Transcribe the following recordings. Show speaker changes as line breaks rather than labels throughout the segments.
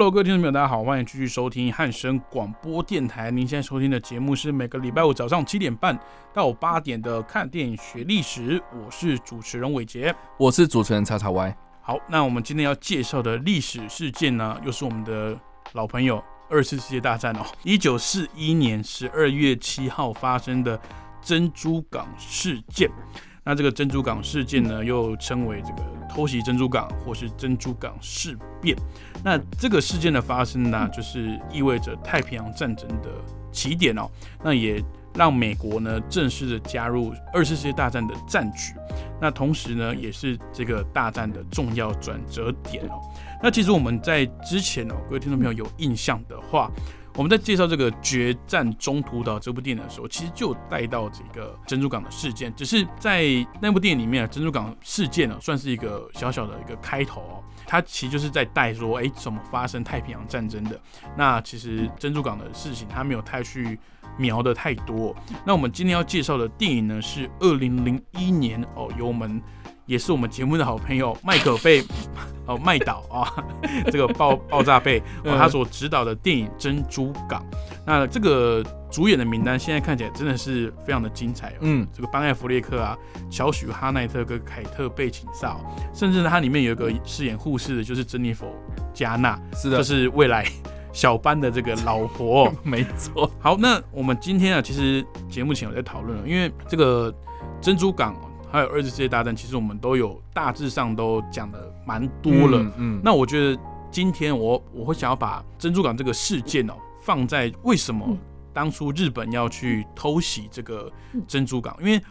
Hello，各位听众朋友，大家好，欢迎继续收听汉声广播电台。您现在收听的节目是每个礼拜五早上七点半到八点的《看电影学历史》，我是主持人伟杰，
我是主持人叉叉 Y。
好，那我们今天要介绍的历史事件呢，又是我们的老朋友二次世界大战哦。一九四一年十二月七号发生的珍珠港事件。那这个珍珠港事件呢，又称为这个偷袭珍珠港或是珍珠港事变。那这个事件的发生呢，就是意味着太平洋战争的起点哦。那也让美国呢正式的加入二次世界大战的战局。那同时呢，也是这个大战的重要转折点哦。那其实我们在之前哦，各位听众朋友有印象的话。我们在介绍这个《决战中途岛》这部电影的时候，其实就带到这个珍珠港的事件。只是在那部电影里面，珍珠港事件呢，算是一个小小的一个开头哦。它其实就是在带说，哎，怎么发生太平洋战争的？那其实珍珠港的事情，它没有太去描的太多。那我们今天要介绍的电影呢，是二零零一年哦，由我们。也是我们节目的好朋友麦克贝 哦麦导啊，这个爆 爆炸贝他所指导的电影《珍珠港》，那这个主演的名单现在看起来真的是非常的精彩哦。嗯，这个班艾弗列克啊，乔许哈奈特跟凯特贝琴萨，甚至呢，它里面有一个饰演护士的，就是珍妮佛加纳，
是的，
就是未来小班的这个老婆，
没错。
好，那我们今天啊，其实节目前有在讨论了，因为这个珍珠港。还有二次世界大战，其实我们都有大致上都讲的蛮多了。嗯，那我觉得今天我我会想要把珍珠港这个事件哦放在为什么当初日本要去偷袭这个珍珠港？因为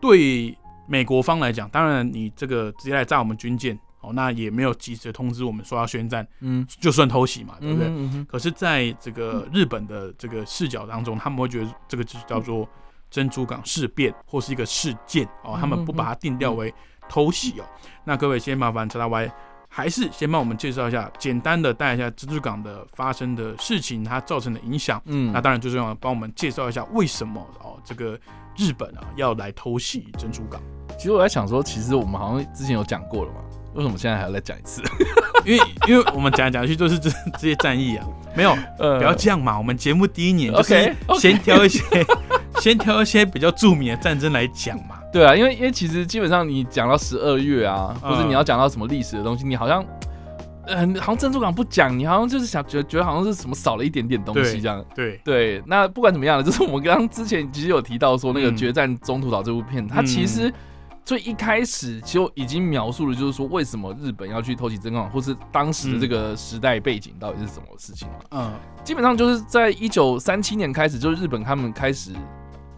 对美国方来讲，当然你这个直接来炸我们军舰哦，那也没有及时通知我们说要宣战，嗯，就算偷袭嘛，对不对？可是在这个日本的这个视角当中，他们会觉得这个就叫做。珍珠港事变或是一个事件哦，他们不把它定调为偷袭哦。那各位先麻烦查大歪还是先帮我们介绍一下，简单的带一下珍珠港的发生的事情，它造成的影响。嗯，那当然最重要的，帮我们介绍一下为什么哦，这个日本啊要来偷袭珍珠港。
其实我在想说，其实我们好像之前有讲过了嘛，为什么现在还要再讲一次？
因为因为我们讲来讲去都是这这些战役啊，没有，不要这样嘛。我们节目第一年就是先挑一些。先挑一些比较著名的战争来讲嘛。
对啊，因为因为其实基本上你讲到十二月啊，或者你要讲到什么历史的东西，你好像，嗯，好像珍珠港不讲，你好像就是想觉得觉得好像是什么少了一点点东西这样。
对
对，那不管怎么样呢，就是我们刚刚之前其实有提到说那个《决战中途岛》这部片，它其实最一开始就已经描述了，就是说为什么日本要去偷袭珍珠港，或是当时的这个时代背景到底是什么事情嘛？嗯，基本上就是在一九三七年开始，就是日本他们开始。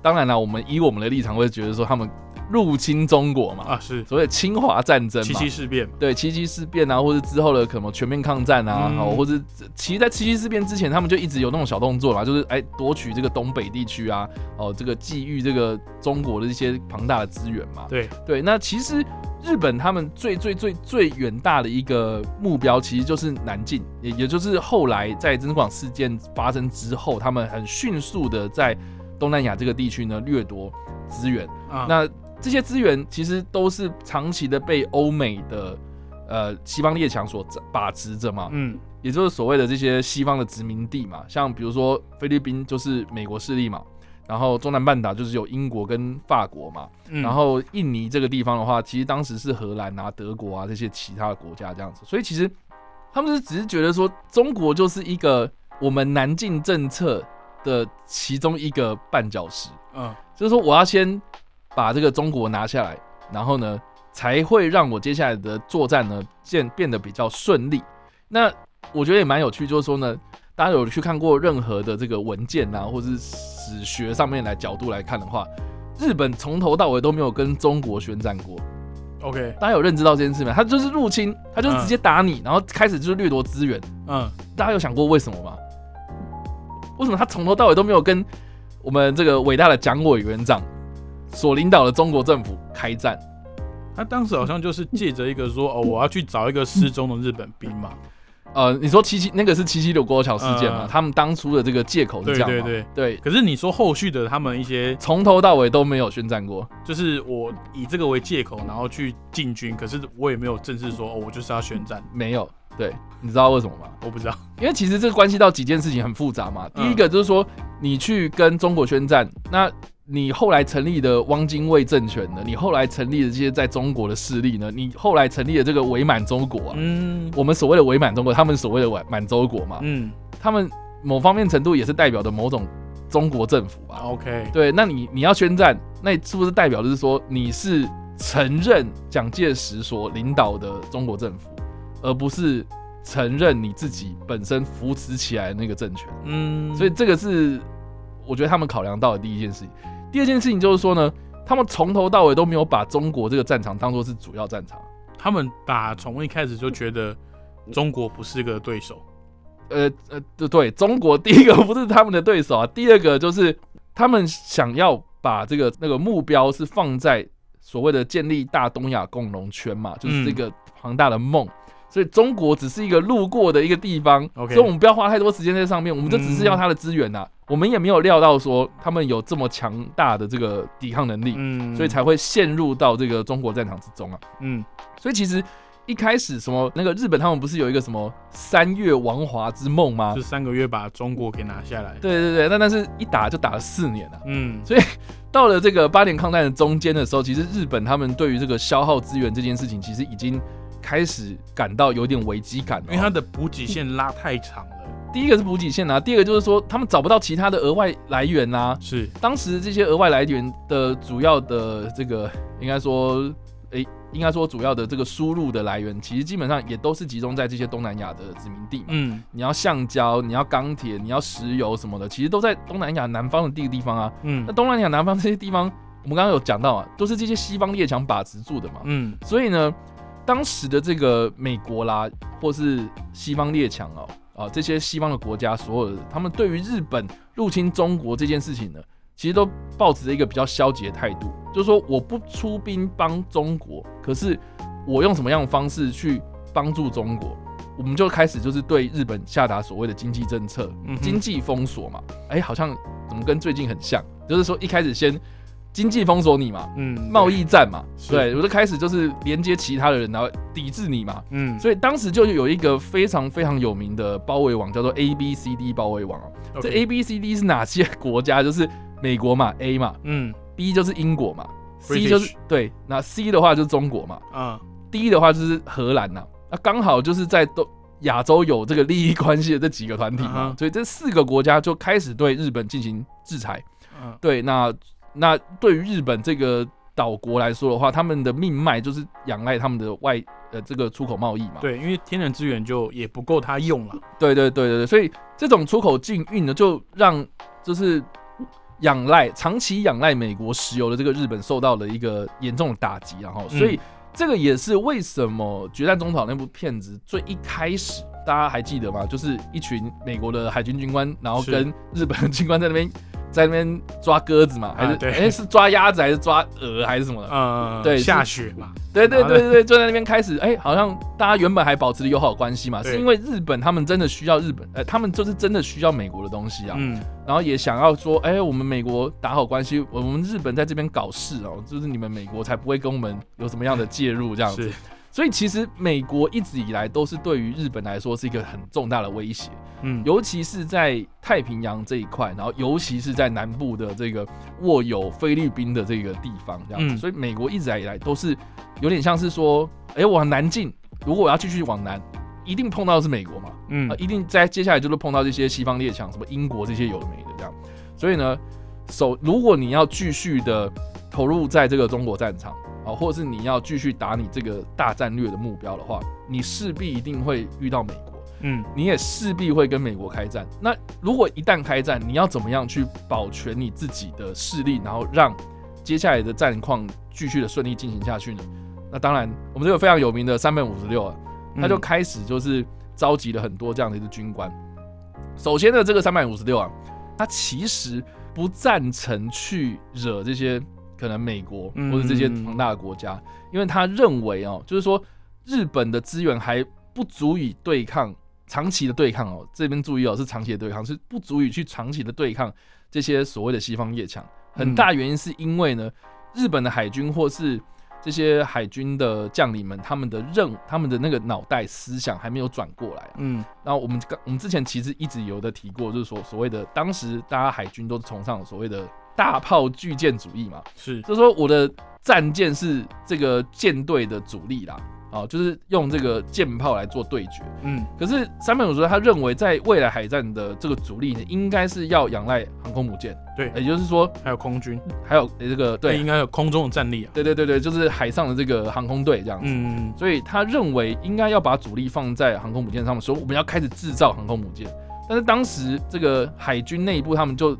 当然了，我们以我们的立场会觉得说他们入侵中国嘛，
啊是，
所谓侵华战争，
七七事变，
对，七七事变啊，或者之后的可能全面抗战啊，好，或者其实，在七七事变之前，他们就一直有那种小动作嘛，就是哎夺取这个东北地区啊，哦，这个觊觎这个中国的一些庞大的资源嘛，
对。
对，那其实日本他们最最最最远大的一个目标，其实就是南进，也也就是后来在珍珠港事件发生之后，他们很迅速的在。东南亚这个地区呢，掠夺资源。啊，那这些资源其实都是长期的被欧美的呃西方列强所把持着嘛，嗯，也就是所谓的这些西方的殖民地嘛，像比如说菲律宾就是美国势力嘛，然后中南半岛就是有英国跟法国嘛，然后印尼这个地方的话，其实当时是荷兰啊、德国啊这些其他的国家这样子，所以其实他们是只是觉得说中国就是一个我们南进政策。的其中一个绊脚石，嗯，就是说我要先把这个中国拿下来，然后呢，才会让我接下来的作战呢变变得比较顺利。那我觉得也蛮有趣，就是说呢，大家有去看过任何的这个文件啊，或者是史学上面来角度来看的话，日本从头到尾都没有跟中国宣战过
，OK，
大家有认知到这件事吗？他就是入侵，他就是直接打你，然后开始就是掠夺资源。
嗯，
大家有想过为什么吗？为什么他从头到尾都没有跟我们这个伟大的蒋委员长所领导的中国政府开战？
他当时好像就是借着一个说哦，我要去找一个失踪的日本兵嘛。
呃，你说七七那个是七七六国桥事件嘛？
嗯
他们当初的这个借口是这样嘛？
对对
对，
可是你说后续的他们一些，
从头到尾都没有宣战过。
就是我以这个为借口，然后去进军，可是我也没有正式说哦，我就是要宣战，
没有，对，你知道为什么吗？
我不知道。
因为其实这个关系到几件事情很复杂嘛。
嗯
第一个就是说，你去跟中国宣战，那你后来成立的汪精卫政权呢？你后来成立的这些在中国的势力呢？你后来成立的这个伪满洲国啊，
嗯
我们所谓的伪满中国，他们所谓的满满洲国嘛，
嗯
他们某方面程度也是代表的某种中国政府吧
？，OK，
对，那你你要宣战，那是不是代表的是说你是承认蒋介石所领导的中国政府，而不是承认你自己本身扶持起来的那个政权？
嗯，
所以这个是我觉得他们考量到的第一件事情。第二件事情就是说呢，他们从头到尾都没有把中国这个战场当做是主要战场。
他们打从一开始就觉得中国不是个对手。
呃呃，对对，中国第一个不是他们的对手啊，第二个就是他们想要把这个那个目标是放在所谓的建立大东亚共荣圈嘛，就是这个庞大的梦。所以中国只是一个路过的一个地方所以我们不要花太多时间在上面，我们就只是要它的资源呐、我们也没有料到说他们有这么强大的这个抵抗能力，
嗯，
所以才会陷入到这个中国战场之中啊。
嗯
所以其实一开始什么那个日本他们不是有一个什么三月王华之梦吗
就？三个月把中国给拿下来。
对对对，那但是一打就打了四年啊。
嗯 所以
到了这个八年抗战的中间的时候，其实日本他们对于这个消耗资源这件事情，其实已经开始感到有点危机感了哦。
因为它的补给线拉太长了。
第一个是补给线啊，第二个就是说他们找不到其他的额外来源啊。
是，
当时这些额外来源的主要的这个，应该说，诶、应该说主要的这个输入的来源，其实基本上也都是集中在这些东南亚的殖民地嘛。
嗯
你要橡胶，你要钢铁，你要石油什么的，其实都在东南亚南方的地地方啊。
嗯
那东南亚南方这些地方，我们刚刚有讲到啊，都是这些西方列强把持住的嘛。
嗯
所以呢，当时的这个美国啦，或是西方列强哦，啊，这些西方的国家，所有的他们对于日本入侵中国这件事情呢，其实都抱持着一个比较消极的态度，就是说我不出兵帮中国，可是我用什么样的方式去帮助中国？我们就开始就是对日本下达所谓的经济政策、
嗯
经济封锁嘛。哎、好像怎么跟最近很像？就是说一开始先经济封锁你嘛，
嗯，
贸易战嘛，
是
对，我就开始就是连接其他的人，然后抵制你嘛。
嗯，
所以当时就有一个非常非常有名的包围网，叫做 A B C D 包围网哦。这 A B C D 是哪些国家？就是美国嘛，A 嘛
嗯
，B 就是英国嘛，C 就是对，那 C 的话就是中国嘛
啊
，D 的话就是荷兰呐。那刚好就是在都亚洲有这个利益关系的这几个团体嘛所以这四个国家就开始对日本进行制裁。
嗯
对，那那对于日本这个岛国来说的话，他们的命脉就是仰赖他们的外呃这个出口贸易嘛。
对，因为天然资源就也不够他用了。
对对对对对，所以这种出口禁运呢，就让就是仰赖长期仰赖美国石油的这个日本受到了一个严重的打击，然后，所以这个也是为什么《决战中岛》那部片子最一开始大家还记得吗？就是一群美国的海军军官，然后跟日本的军官在那边在那边抓鸽子嘛，还是
啊对。
哎、是抓鸭子还是抓鹅还是什么的？
嗯，
对
下雪嘛。
对对对对对，就在那边开始，哎、好像大家原本还保持着友好关系嘛，是因为日本他们真的需要日本，呃，他们就是真的需要美国的东西啊，
嗯。
然后也想要说，哎、我们美国打好关系，我们日本在这边搞事哦，就是你们美国才不会跟我们有什么样的介入这样子。
是，
所以其实美国一直以来都是对于日本来说是一个很重大的威胁，
嗯。
尤其是在太平洋这一块，然后尤其是在南部的这个握有菲律宾的这个地方，这样子，
嗯。
所以美国一直以来都是有点像是说，哎、我往南进，如果我要继续往南，一定碰到的是美国嘛，
嗯。
啊，一定在接下来就是碰到这些西方列强，什么英国这些有的没的这样，所以呢，首如果你要继续的投入在这个中国战场啊，或者是你要继续打你这个大战略的目标的话，你势必一定会遇到美国。
嗯
你也势必会跟美国开战。那如果一旦开战，你要怎么样去保全你自己的势力，然后让接下来的战况继续的顺利进行下去呢？那当然，我们这个非常有名的三本五十六啊，他就
嗯
开始就是召集了很多这样的一个军官。首先呢，这个三百五十六啊，他其实不赞成去惹这些可能美国
嗯
或者这些庞大的国家，因为他认为哦，就是说日本的资源还不足以对抗长期的对抗哦，这边注意哦，是长期的对抗，是不足以去长期的对抗这些所谓的西方列强。很大原因是因为呢，日本的海军或是这些海军的将领们，他们的任他们的那个脑袋思想还没有转过来啊。
嗯
然后我们刚我们之前其实一直有的提过，就是说所谓的当时大家海军都是崇尚所谓的大炮巨舰主义嘛，
是。
就是说我的战舰是这个舰队的主力啦，啊，就是用这个舰炮来做对决。
嗯。
可是三本五说他认为在未来海战的这个主力呢，应该是要仰赖航空母舰，
对，
也就是说
还有空军，
还有呃这个对。
应该有空中的战力啊。
对对对对，就是海上的这个航空队这样子。
嗯
所以他认为应该要把主力放在航空母舰上面，说我们要开始制造航空母舰。但是当时这个海军内部他们就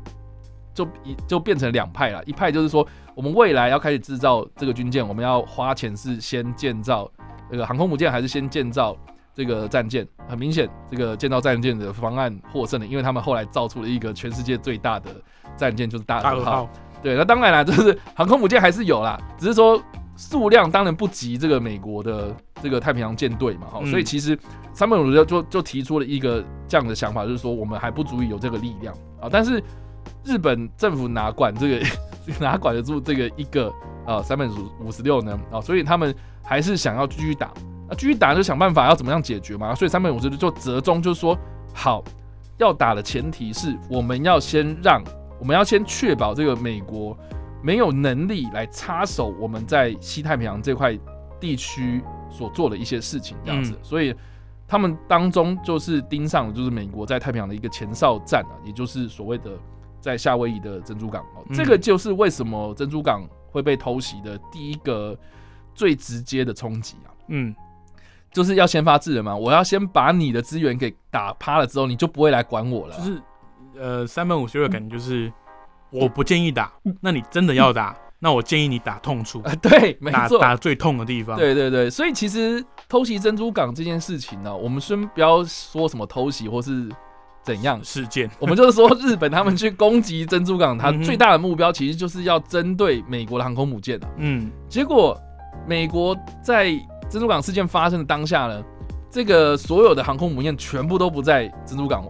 就一就变成两派了，一派就是说我们未来要开始制造这个军舰，我们要花钱是先建造这个航空母舰，还是先建造这个战舰？很明显，这个建造战舰的方案获胜了，因为他们后来造出了一个全世界最大的战舰，就是大和号。对，那当然啦，就是航空母舰还是有啦，只是说数量当然不及这个美国的这个太平洋舰队嘛，哈、
嗯
所以其实三本五就就就提出了一个这样的想法，就是说我们还不足以有这个力量啊，但是日本政府哪管这个 哪管得住这个一个呃三本五五十六呢？啊，所以他们还是想要继续打，那继续打就想办法要怎么样解决嘛，所以三本五十六就折中就是说好。要打的前提是我们要先让我们要先确保这个美国没有能力来插手我们在西太平洋这块地区所做的一些事情，这样子，
嗯。
所以他们当中就是盯上了就是美国在太平洋的一个前哨站啊，也就是所谓的在夏威夷的珍珠港哦，
嗯
这个就是为什么珍珠港会被偷袭的第一个最直接的冲击啊。
嗯
就是要先发制人嘛，我要先把你的资源给打趴了之后，你就不会来管我了。
就是呃三本五十六的感觉就是我不建议打，那你真的要打，那我建议你打痛处，
啊，对，没错，
打最痛的地方。，
对对对，所以其实偷袭珍珠港这件事情呢，我们先不要说什么偷袭或是怎样，
事件，
我们就是说日本他们去攻击珍珠港，它最大的目标其实就是要针对美国的航空母舰啊。
嗯
结果美国在珍珠港事件发生的当下呢，这个所有的航空母舰全部都不在珍珠港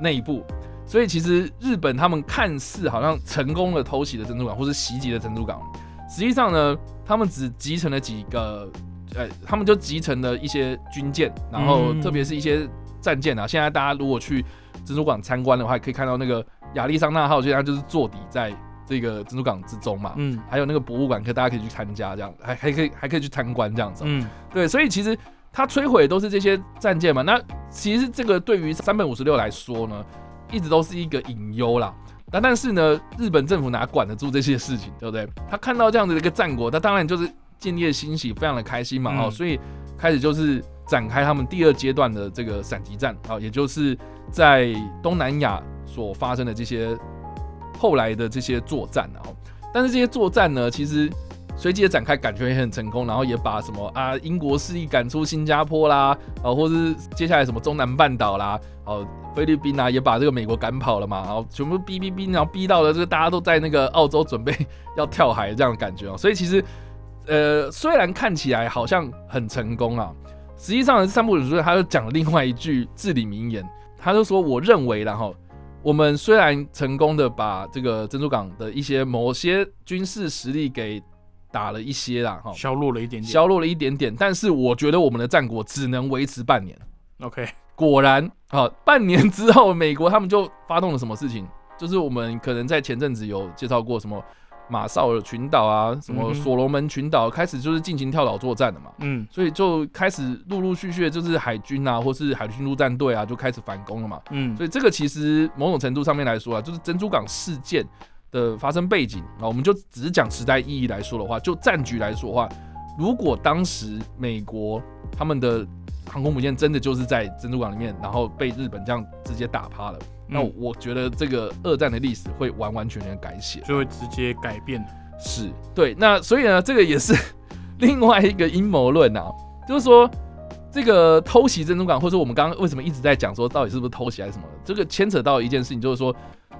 内部，所以其实日本他们看似好像成功的偷袭了珍珠港，或是袭击了珍珠港，实际上呢，他们只集成了几个，呃，他们就集成了一些军舰，然后
嗯
特别是一些战舰啊。现在大家如果去珍珠港参观的话，可以看到那个亚利桑那号，现在就是坐底在这个珍珠港之中嘛。
嗯
还有那个博物馆，可大家可以去参加，这样还还可以还可以去参观这样子、
嗯
对，所以其实它摧毁都是这些战舰嘛。那其实这个对于三本五十六来说呢，一直都是一个隐忧啦。那但是呢，日本政府哪管得住这些事情，对不对？他看到这样的一个战果，他当然就是建立了欣喜，非常的开心嘛。
嗯
哦，所以开始就是展开他们第二阶段的这个闪击战啊、也就是在东南亚所发生的这些后来的这些作战啊。但是这些作战呢，其实随即的展开，感觉也很成功，然后也把什么啊英国势力赶出新加坡啦，啊，或是接下来什么中南半岛啦，哦、菲律宾啊，也把这个美国赶跑了嘛，然后全部逼逼逼，然后逼到了这个大家都在那个澳洲准备 要跳海这样的感觉哦，所以其实呃虽然看起来好像很成功啊，实际上三部主任他就讲了另外一句至理名言，他就说我认为然后。我们虽然成功的把这个珍珠港的一些某些军事实力给打了一些啦，哈，
削弱了一点点。
削弱了一点点，但是我觉得我们的战果只能维持半年。
OK，
果然，啊，半年之后，美国他们就发动了什么事情？就是我们可能在前阵子有介绍过什么马绍尔群岛啊，什么所罗门群岛，开始就是进行跳岛作战了嘛。
嗯
所以就开始陆陆续续的就是海军啊，或是海军陆战队啊，就开始反攻了嘛。
嗯
所以这个其实某种程度上面来说啊，就是珍珠港事件的发生背景啊，我们就只是讲时代意义来说的话，就战局来说的话，如果当时美国他们的航空母舰真的就是在珍珠港里面，然后被日本这样直接打趴了，那
嗯
我觉得这个二战的历史会完完全全改写。
就会直接改变。
是对，那所以呢，这个也是 另外一个阴谋论啊，就是说这个偷袭珍珠港，或者说我们刚刚为什么一直在讲说到底是不是偷袭还是什么？这个牵扯到一件事情，就是说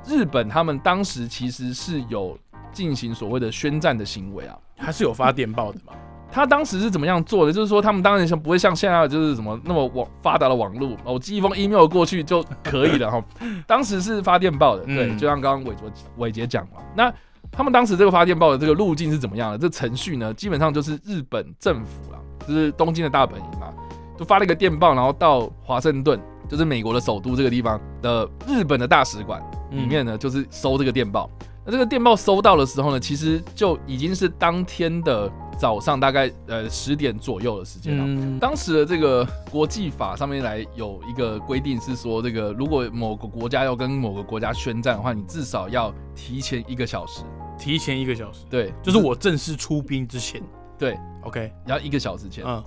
日本他们当时其实是有进行所谓的宣战的行为啊。
还是有发电报的嘛？
他当时是怎么样做的？就是说，他们当然像不会像现在就是什么那么网发达的网络，我寄一封 email 过去就可以了 哈。当时是发电报的，对，
嗯
就像刚刚伟卓伟杰讲嘛。那他们当时这个发电报的这个路径是怎么样的？这程序呢，基本上就是日本政府啊，就是东京的大本营嘛，就发了一个电报，然后到华盛顿，就是美国的首都这个地方的日本的大使馆里面呢，就是收这个电报。那这个电报收到的时候呢，其实就已经是当天的早上大概呃十点左右的时间当时的这个国际法上面来有一个规定是说，这个如果某个国家要跟某个国家宣战的话，你至少要提前一个小时。
提前一个小时，
对，
就是我正式出兵之前。
对
，OK，
要一个小时前。
嗯，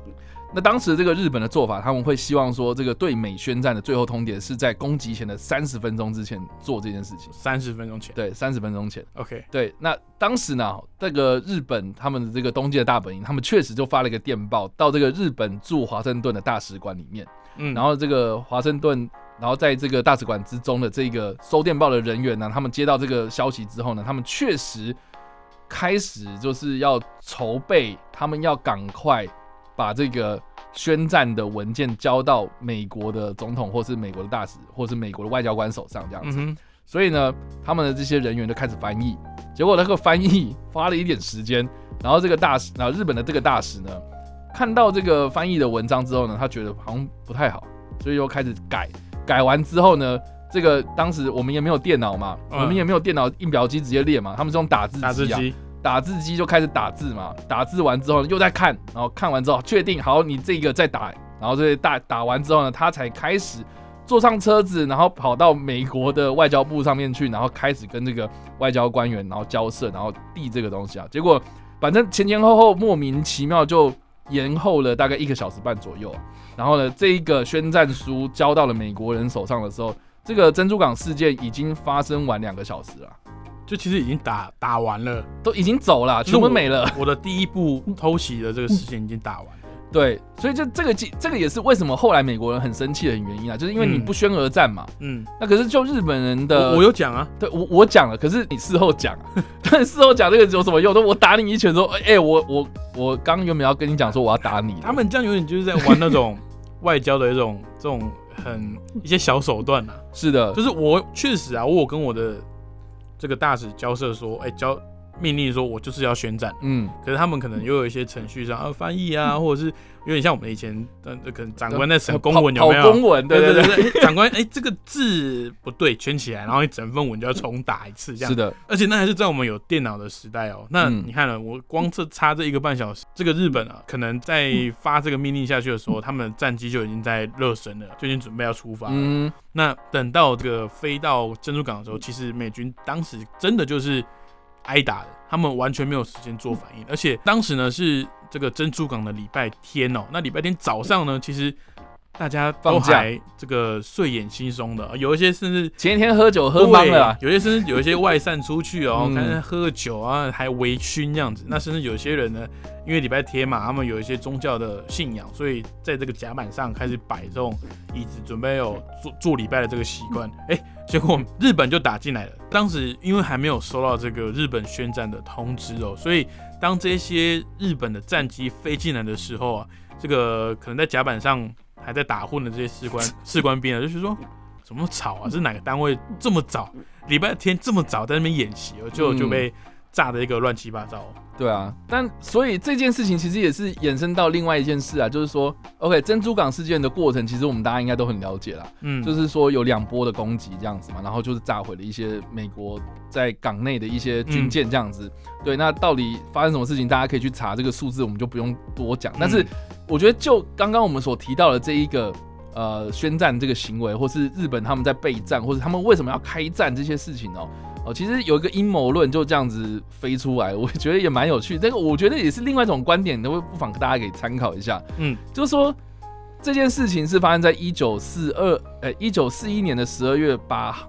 那当时这个日本的做法，他们会希望说，这个对美宣战的最后通牒是在攻击前的三十分钟之前做这件事情。
三十分钟前。
对，三十分钟前。
OK，
对，那当时呢，这个日本他们的这个东京的大本营，他们确实就发了一个电报到这个日本驻华盛顿的大使馆里面，
嗯，
然后这个华盛顿，然后在这个大使馆之中的这个收电报的人员呢，他们接到这个消息之后呢，他们确实开始就是要筹备，他们要赶快把这个宣战的文件交到美国的总统，或是美国的大使，或是美国的外交官手上这样子。
嗯，
所以呢，他们的这些人员就开始翻译，结果那个翻译花了一点时间，然后这个大使，然后日本的这个大使呢，看到这个翻译的文章之后呢，他觉得好像不太好，所以又开始改，改完之后呢，这个当时我们也没有电脑嘛，
嗯
我们也没有电脑印表机直接列嘛，他们是用打字机啊，
打字机。
就开始打字嘛，打字完之后又在看，然后看完之后确定好你这个再打，然后这打打完之后呢，他才开始坐上车子，然后跑到美国的外交部上面去，然后开始跟这个外交官员然后交涉，然后递这个东西啊。结果反正前前后后莫名其妙就延后了大概一个小时半左右。然后呢，这一个宣战书交到了美国人手上的时候，这个珍珠港事件已经发生完两个小时了，
就其实已经打打完了，
都已经走了，
就是我
全部没了。
我的第一步偷袭的这个事情已经打完了。
对，所以就这个这个也是为什么后来美国人很生气的原因啊，就是因为你
嗯
不宣而战嘛。
嗯，
那可是就日本人的，
我我有讲啊，
对我我讲了，可是你事后讲，但事后讲这个有什么用？都我打你一拳说，哎、我我我刚原本要跟你讲说我要打你，
他们这样有点就是在玩那种 外交的一种这种很一些小手段啊。
是的，
就是我确实啊，我有跟我的这个大使交涉说，哎、交命令说我就是要宣战，
嗯，
可是他们可能又有一些程序上啊翻译啊，或者是有点像我们以前呃可能长官在审公文有没有？
公文，对对对，
长官哎、这个字不对，圈起来，然后一整份文就要重打一次，这样
是。的，
而且那还是在我们有电脑的时代哦。那
嗯
你看了，我光这差这一个半小时，这个日本啊，可能在发这个命令下去的时候，他们的战机就已经在热身了，就已经准备要出发了。
嗯，
那等到这个飞到珍珠港的时候，其实美军当时真的就是挨打的，他们完全没有时间做反应，而且当时呢是这个珍珠港的礼拜天哦，那礼拜天早上呢，其实大家都还这个睡眼惺忪的，有一些甚至
前一天喝酒喝懵了啊，
有些甚至有一些外散出去哦，
嗯
看看喝个酒啊，还微醺这样子。那甚至有些人呢，因为礼拜天嘛，他们有一些宗教的信仰，所以在这个甲板上开始摆这种椅子，准备有做做礼拜的这个习惯。哎、结果日本就打进来了。当时因为还没有收到这个日本宣战的通知哦，所以当这些日本的战机飞进来的时候啊，这个可能在甲板上还在打混的这些士官 士官兵啊，就是说怎么吵啊？是哪个单位这么早？礼拜天这么早在那边演习哦，就
嗯
就被炸的一个乱七八糟。哦
对啊，但所以这件事情其实也是衍生到另外一件事啊，就是说，OK，珍珠港事件的过程，其实我们大家应该都很了解啦，
嗯，
就是说有两波的攻击这样子嘛，然后就是炸毁了一些美国在港内的一些军舰这样子。对，那到底发生什么事情，大家可以去查这个数字，我们就不用多讲。但是我觉得就刚刚我们所提到的这一个呃宣战这个行为，或是日本他们在备战，或者他们为什么要开战这些事情哦。哦，其实有一个阴谋论就这样子飞出来，我觉得也蛮有趣。这个我觉得也是另外一种观点，都不妨大家可以参考一下。
嗯，
就是说这件事情是发生在一九四二，呃，一九四一年的十二月八号，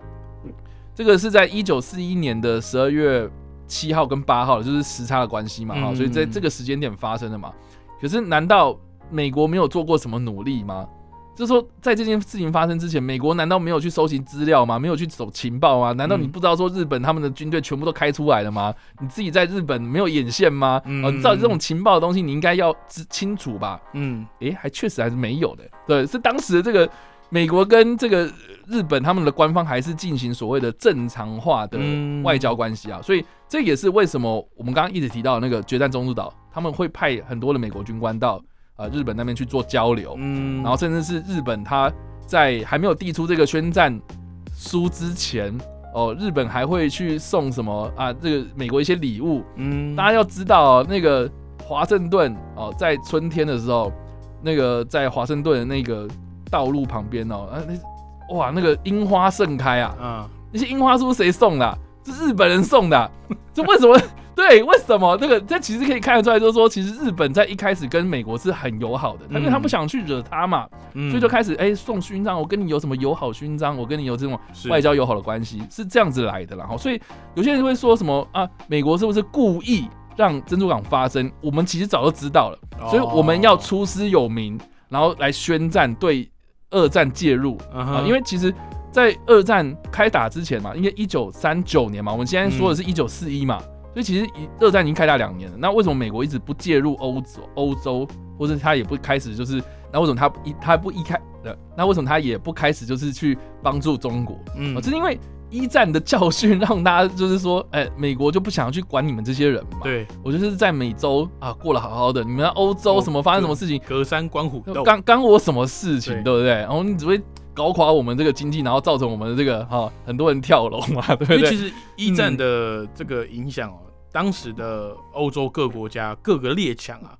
这个是在一九四一年的十二月七号跟八号，就是时差的关系嘛，哈、
嗯
所以在这个时间点发生的嘛。可是难道美国没有做过什么努力吗？就是说，在这件事情发生之前，美国难道没有去收集资料吗？没有去走情报吗？难道你
嗯
不知道说日本他们的军队全部都开出来了吗？你自己在日本没有眼线吗？
嗯
哦，你知道这种情报的东西，你应该要知清楚吧？
嗯
诶，还确实还是没有的。对，是当时的这个美国跟这个日本他们的官方还是进行所谓的正常化的
嗯
外交关系啊，所以这也是为什么我们刚刚一直提到那个决战中途岛，他们会派很多的美国军官到呃日本那边去做交流，
嗯，
然后甚至是日本他在还没有递出这个宣战书之前。哦，日本还会去送什么啊？这个美国一些礼物，
嗯
大家要知道、哦，那个华盛顿哦，在春天的时候，那个在华盛顿的那个道路旁边哦，啊，那哇，那个樱花盛开啊，
嗯
那些樱花是不是谁送的啊、是日本人送的啊、这为什么？对，为什么？这个这其实可以看得出来，就是说，其实日本在一开始跟美国是很友好的，因为他不想去惹他嘛，
嗯
所以就开始哎、送勋章，我跟你有什么友好勋章，我跟你有这种外交友好的关系，是这样子来的。然后，所以有些人会说什么啊，美国是不是故意让珍珠港发生？我们其实早就知道了，所以我们要出师有名，然后来宣战，对二战介入啊。因为其实，在二战开打之前嘛，因为一九三九年嘛，我们现在说的是一九四一嘛。所以其实一二战已经开打两年了，那为什么美国一直不介入欧洲？欧洲，或者他也不开始就是，那为什么他一他不一开的，那为什么他也不开始就是去帮助中国？
嗯
是因为一战的教训让大家就是说，哎、美国就不想要去管你们这些人嘛。，
对
我就是在美洲啊过得好好的，你们在欧洲
哦
什么发生什么事情，
隔山观虎斗，
干干我什么事情，
对
对不对？然后你只会搞垮我们这个经济，然后造成我们的这个哈、很多人跳楼嘛，对不对？
因为其实一战的这个影响哦，当时的欧洲各国家各个列强啊，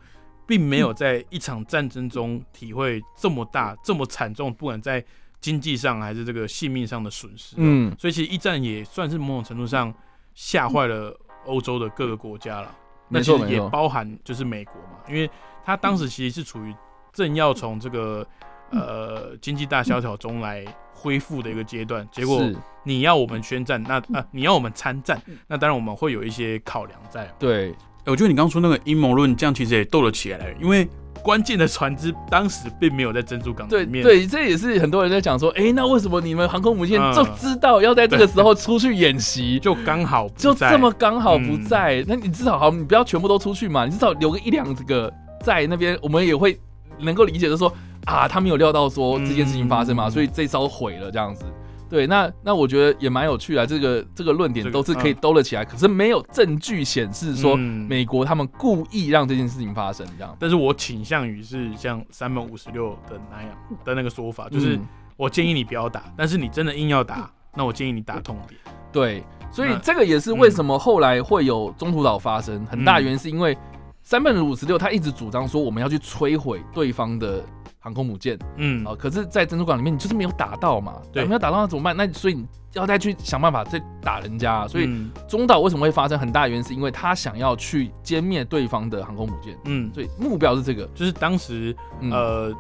并没有在一场战争中体会这么大、这么惨重，不管在经济上还是这个性命上的损失。嗯，
嗯，
所以其实一战也算是某种程度上吓坏了欧洲的各个国家了。那其实也包含就是美国嘛，因为他当时其实是处于正要从这个呃经济大萧条中来恢复的一个阶段，结果
是
你要我们宣战，那啊你要我们参战，那当然我们会有一些考量在。
对，
我觉得你刚刚说那个阴谋论，这样其实也斗得起来，因为关键的船只当时并没有在珍珠港里面。
对对，这也是很多人在讲说，哎、那为什么你们航空母舰
嗯
就知道要在这个时候出去演习？
就刚好不
就这么刚好不
嗯
在，那你至少好，你不要全部都出去嘛，你至少留个一两个在那边，我们也会能够理解，就是说啊，他没有料到说这件事情发生嘛，
嗯
所以这招毁了这样子。对，那那我觉得也蛮有趣的，这个这个论点都是可以兜了起来，可是没有证据显示说
嗯
美国他们故意让这件事情发生这样。
但是我倾向于是像三本五十六的那样的那个说法，就是
嗯
我建议你不要打，但是你真的硬要打，那我建议你打痛点。
对，所以这个也是为什么后来会有中途岛发生，很大
嗯
原因是因为三本五十六他一直主张说我们要去摧毁对方的航空母舰。
嗯。
啊、可是，在珍珠港里面你就是没有打到嘛，
对。
没有打到那怎么办？那所以你要再去想办法再打人家啊、所以
嗯。
中岛为什么会发生很大原因是因为他想要去歼灭对方的航空母舰，
嗯，
所以目标是这个。
就是当时
嗯、
呃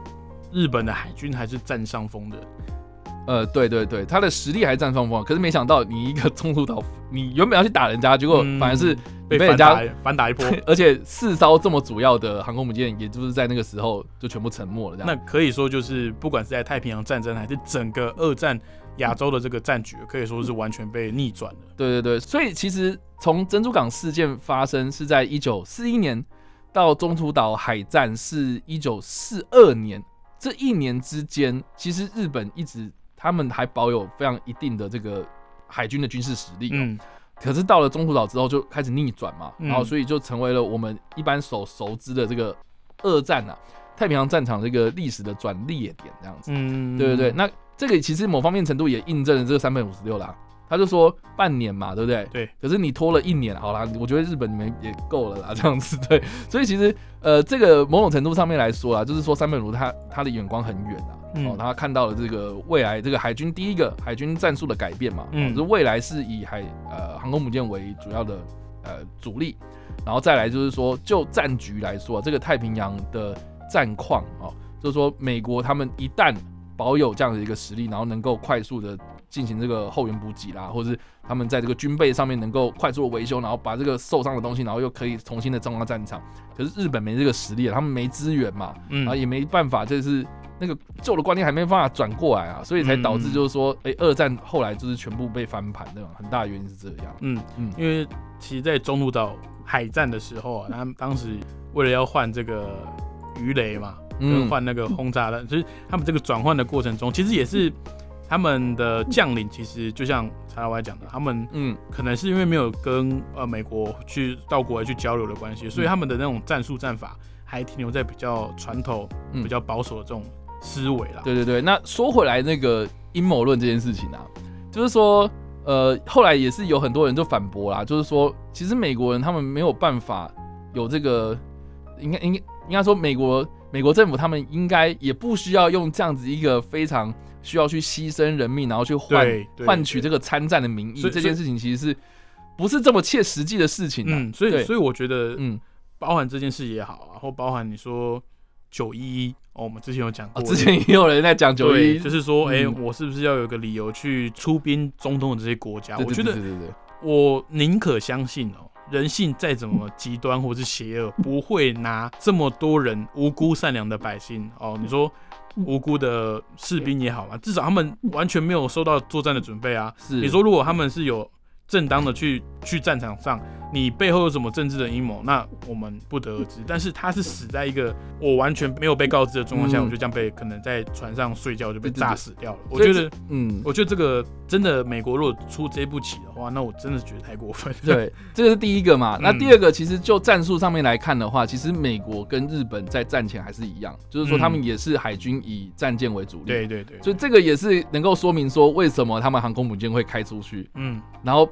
日本的海军还是占上风的。
呃，对对对，他的实力还是占上风，可是没想到你一个中途岛，你原本要去打人家，结果
嗯
反而是
被
被人家
反打反打一波。
而且四艘这么主要的航空母舰，也就是在那个时候就全部沉没了，这样。
那可以说就是不管是在太平洋战争还是整个二战亚洲的这个战局，可以说是完全被逆转了。
对对对，所以其实从珍珠港事件发生是在一九四一年，到中途岛海战是一九四二年，这一年之间，其实日本一直他们还保有非常一定的这个海军的军事实力、嗯，
嗯。
可是到了中途岛之后就开始逆转嘛，
嗯。
然后所以就成为了我们一般所熟知的这个二战啊，太平洋战场这个历史的转捩点这样子。
嗯，
对对对，那这个其实某方面程度也印证了这个三百五十六啦。他就说半年嘛，对不对？
对。
可是你拖了一年，好啦，我觉得日本你们也够了啦，这样子对。所以其实呃，这个某种程度上面来说啊，就是说三本如他他的眼光很远啊，
嗯
哦，他看到了这个未来这个海军第一个海军战术的改变嘛，
嗯
嗯，就是未来是以海呃航空母舰为主要的呃主力，然后再来就是说就战局来说、啊，这个太平洋的战况哦，就是说美国他们一旦保有这样的一个实力，然后能够快速的进行这个后援补给啦，或者是他们在这个军备上面能够快速的维修，然后把这个受伤的东西，然后又可以重新的装到战场。可是日本没这个实力，他们没资源嘛，
嗯
然后也没办法，就是那个旧的观念还没办法转过来啊，所以才导致就是说，哎、二战后来就是全部被翻盘，那种很大的原因是这样。
嗯
嗯
因为其实，在中途岛海战的时候啊，他们当时为了要换这个鱼雷嘛，跟
嗯，
换那个轰炸弹，就是他们这个转换的过程中，其实也是他们的将领，其实就像查拉歪讲的，他们
嗯，
可能是因为没有跟呃美国去到国外去交流的关系，所以他们的那种战术战法还停留在比较传统、
嗯
比较保守的这种思维啦。
对对对。那说回来，那个阴谋论这件事情啊，就是说，呃，后来也是有很多人就反驳啦，就是说，其实美国人他们没有办法有这个，应该应该应该说，美国美国政府他们应该也不需要用这样子一个非常需要去牺牲人命，然后去换换取这个参战的名义，
所以
这件事情其实是不是这么切实际的事情啊？
嗯，所以所以我觉得，
嗯，
包含这件事也好啊，或包含你说九一一哦，我们之前有讲
哦，
过，
之前也有人在讲九
对，
一，
就是说，哎、
嗯
我是不是要有个理由去出兵中东的这些国家？我觉得我宁可相信哦，人性再怎么极端或是邪恶，不会拿这么多人无辜善良的百姓哦，你说 无辜的士兵也好嘛，至少他们完全没有受到作战的准备啊。
是
你说如果他们是有正当的去去战场上，你背后有什么政治的阴谋，那我们不得而知。但是他是死在一个我完全没有被告知的状况下，
嗯
我就这样被可能在船上睡觉就被炸死掉了。我觉得，
嗯，
我觉得这个真的美国如果出这步棋的话，那我真的觉得太过分。
对，这个是第一个嘛。那
嗯
第二个，其实就战术上面来看的话，其实美国跟日本在战前还是一样，就是说他们也是海军以战舰为主力。
对对对，
所以这个也是能够说明说为什么他们航空母舰会开出去，
嗯，
然后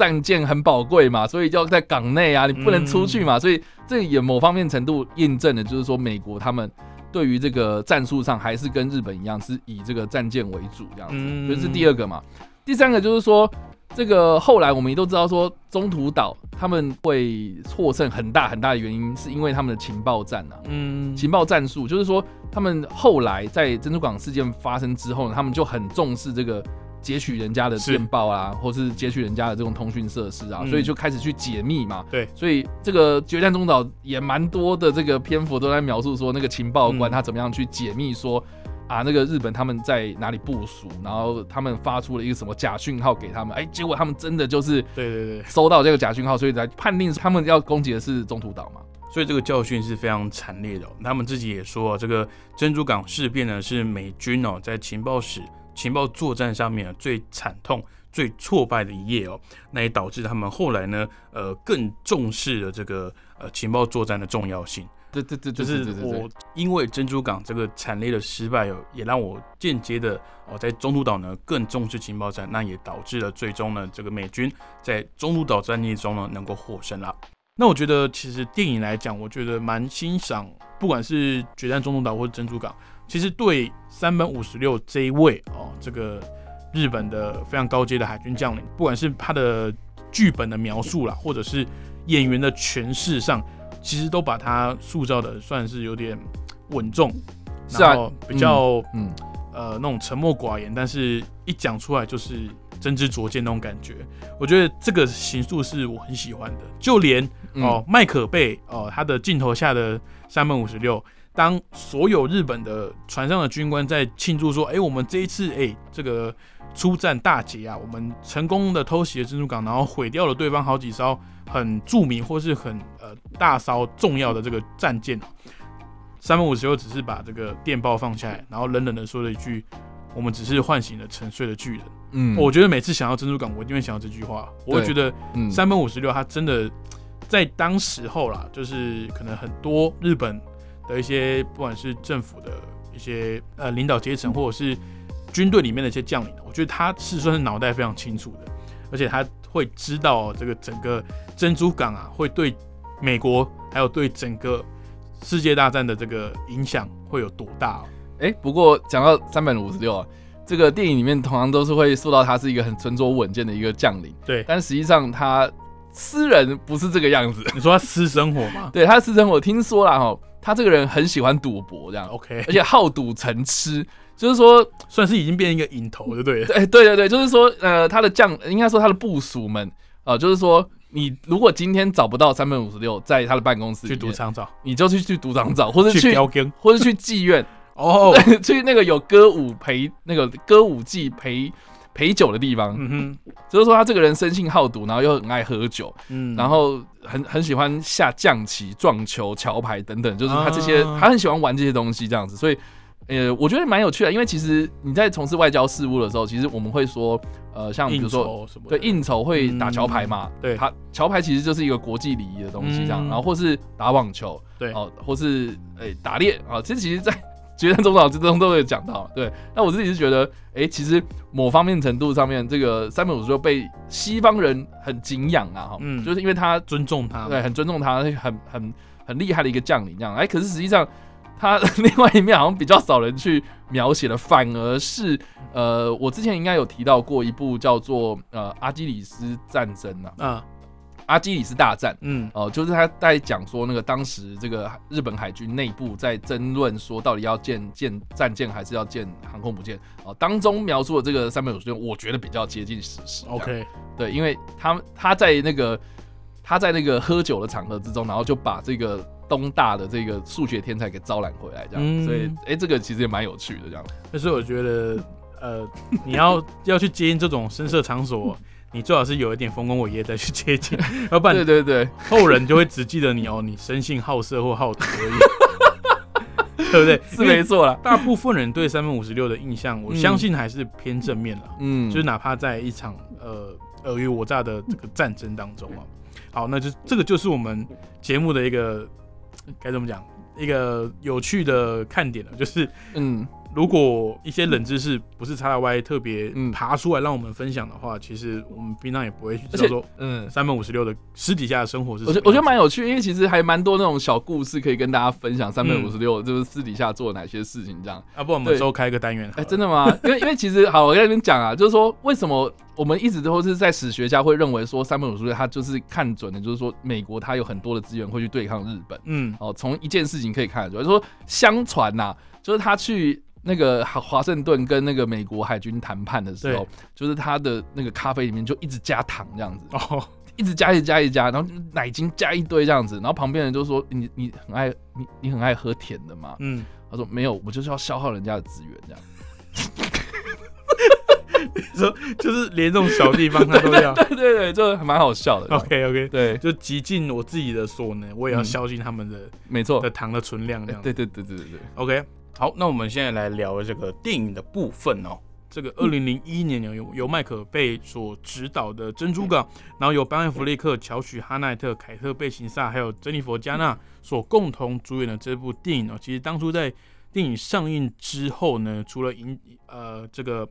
战舰很宝贵嘛，所以要在港内啊，你不能出去嘛，
嗯
所以这也某方面程度印证了，就是说美国他们对于这个战术上还是跟日本一样，是以这个战舰为主这样子。
嗯
这是第二个嘛。第三个就是说，这个后来我们也都知道说，中途岛他们会获胜很大很大的原因，是因为他们的情报战啊。
嗯，
情报战术就是说，他们后来在珍珠港事件发生之后呢，他们就很重视这个截取人家的电报啊，或是截取人家的这种通讯设施啊，
嗯
所以就开始去解密嘛。
对，
所以这个决战中岛也蛮多的这个篇幅都在描述说，那个情报官
嗯
他怎么样去解密说。啊，那个日本他们在哪里部署？然后他们发出了一个什么假讯号给他们？哎，结果他们真的就是
对对对，
收到这个假讯号，所以才判定他们要攻击的是中途岛嘛。
所以这个教训是非常惨烈的、哦。他们自己也说、这个珍珠港事变呢是美军哦在情报史、情报作战上面、啊、最惨痛、最挫败的一页哦。那也导致他们后来呢，呃，更重视了这个呃情报作战的重要性。
对对对，
就是我因为珍珠港这个惨烈的失败哦，也让我间接的哦在中途岛呢更重视情报战，那也导致了最终呢这个美军在中途岛战役中呢能够获胜啦。那我觉得其实电影来讲，我觉得蛮欣赏，不管是决战中途岛或者珍珠港，其实对三本五十六这一位哦这个日本的非常高阶的海军将领，不管是他的剧本的描述啦，或者是演员的诠释上。其实都把他塑造的算是有点稳重，然后比较、
嗯，
呃那种沉默寡言，但是一讲出来就是真知灼见那种感觉。我觉得这个形塑是我很喜欢的，就连
嗯
哦麦可贝哦他的镜头下的三本五十六。当所有日本的船上的军官在庆祝说：“哎、我们这一次哎、这个出战大捷啊，我们成功的偷袭了珍珠港，然后毁掉了对方好几艘很著名或是很呃大艘重要的这个战舰。”三本五十六只是把这个电报放下来，然后冷冷的说了一句：“我们只是唤醒了沉睡的巨人。
嗯，
我觉得每次想到珍珠港，我一定会想到这句话。我会觉得
嗯
三本五十六，它真的在当时候啦，就是可能很多日本的一些，不管是政府的一些呃领导阶层，或者是军队里面的一些将领，我觉得他是算是脑袋非常清楚的，而且他会知道这个整个珍珠港啊，会对美国还有对整个世界大战的这个影响会有多大、哦。
哎、不过讲到三百五十六啊，这个电影里面通常都是会塑造他是一个很沉着稳健的一个将领，
对，
但实际上他私人不是这个样子。
你说他私生活吗？
对他私生活，听说了哈，他这个人很喜欢赌博，这样
，OK，
而且好赌成痴，就是说，
算是已经变一个瘾头，就对了。
哎，对对对，就是说，呃，他的将应该说他的部属们，呃，就是说，你如果今天找不到三本五十六在他的办公室
去，赌场找，
你就去去赌场找，或者去，
去标根。
或者去妓院，
哦，
去那个有歌舞陪那个歌舞伎陪陪酒的地方。
嗯哼，
就是说他这个人生性好赌，然后又很爱喝酒，
嗯，
然后很很喜欢下象棋、撞球、桥牌等等，就是他这些、
啊
他很喜欢玩这些东西这样子，所以。呃，我觉得蛮有趣的，因为其实你在从事外交事务的时候，其实我们会说，呃，像比如说？对应酬会打桥牌嘛，
对
他桥牌其实就是一个国际礼仪的东西，这样，
嗯
然后或是打网球，
对
哦，或是诶、打猎啊，这其实在决战中岛之中都有讲到，对。那我自己是觉得，诶、其实某方面程度上面，这个三本五十六被西方人很敬仰啊，哈，
嗯
就是因为他
尊重他。
对，很尊重他，很很很厉害的一个将领这样。哎，可是实际上他 另外一面好像比较少人去描写的，反而是呃，我之前应该有提到过一部叫做呃阿基里斯战争啊，
啊，
阿基里斯大战。
嗯
哦、就是他在讲说，那个当时这个日本海军内部在争论说，到底要建建战舰还是要建航空母舰哦、当中描述的这个三百五十六，我觉得比较接近史实。
，OK，
对，因为他他在那个他在那个喝酒的场合之中，然后就把这个东大的这个数学天才给招揽回来，这样，
嗯
所以哎、这个其实也蛮有趣的，这样。
但是我觉得，呃，你要 要去接应这种深色场所，你最好是有一点丰功伟业再去接近，要不
对
然
对对，
后人就会只记得你哦，你生性好色或好赌而已，对不对？
是没错啦。
大部分人对三分五十六的印象，我
嗯
相信还是偏正面了。
嗯，
就是哪怕在一场呃尔虞我诈的这个战争当中啊，好，那就这个就是我们节目的一个该怎么讲，一个有趣的看点了，就是
嗯
如果一些冷知识不是叉叉 Y 特别
嗯
爬出来让我们分享的话，其实我们平常也不会去知
而
说
嗯。
三本五十六的私底下的生活是什么。
我觉我觉得蛮有趣，因为其实还蛮多那种小故事可以跟大家分享。三百五十
嗯
六就是私底下做了哪些事情，这样。
啊，不我们
对
之后开一个单元
哎、
了，
真的吗？因为因为其实好，我跟你们讲啊，就是说为什么我们一直都是在史学家会认为说三本五十六他就是看准的，就是说美国他有很多的资源会去对抗日本。
嗯
哦，从一件事情可以看得出来，就是说相传呐、就是他去那个华华盛顿跟那个美国海军谈判的时候，就是他的那个咖啡里面就一直加糖这样子，
哦，
一直加一直加一直加，然后奶精加一堆这样子，然后旁边人就说你你很爱你你很爱喝甜的嘛？
嗯，
他说没有，我就是要消耗人家的资源这样。
说就是连这种小地方他都要。
对 对对，这还蛮好笑的。
OK OK，
对，
就极尽我自己的所能，我也要
嗯
消尽他们的、
没错
的。糖的存量，这样。
对对对对对对
，OK，好，那我们现在来聊这个电影的部分哦。这个二零零一年由由麦可贝所执导的《珍珠港》，然后由班艾弗利克、乔许哈奈特、凯特贝辛萨还有珍妮佛加纳所共同主演的这部电影哦，其实当初在电影上映之后呢，除了引呃这个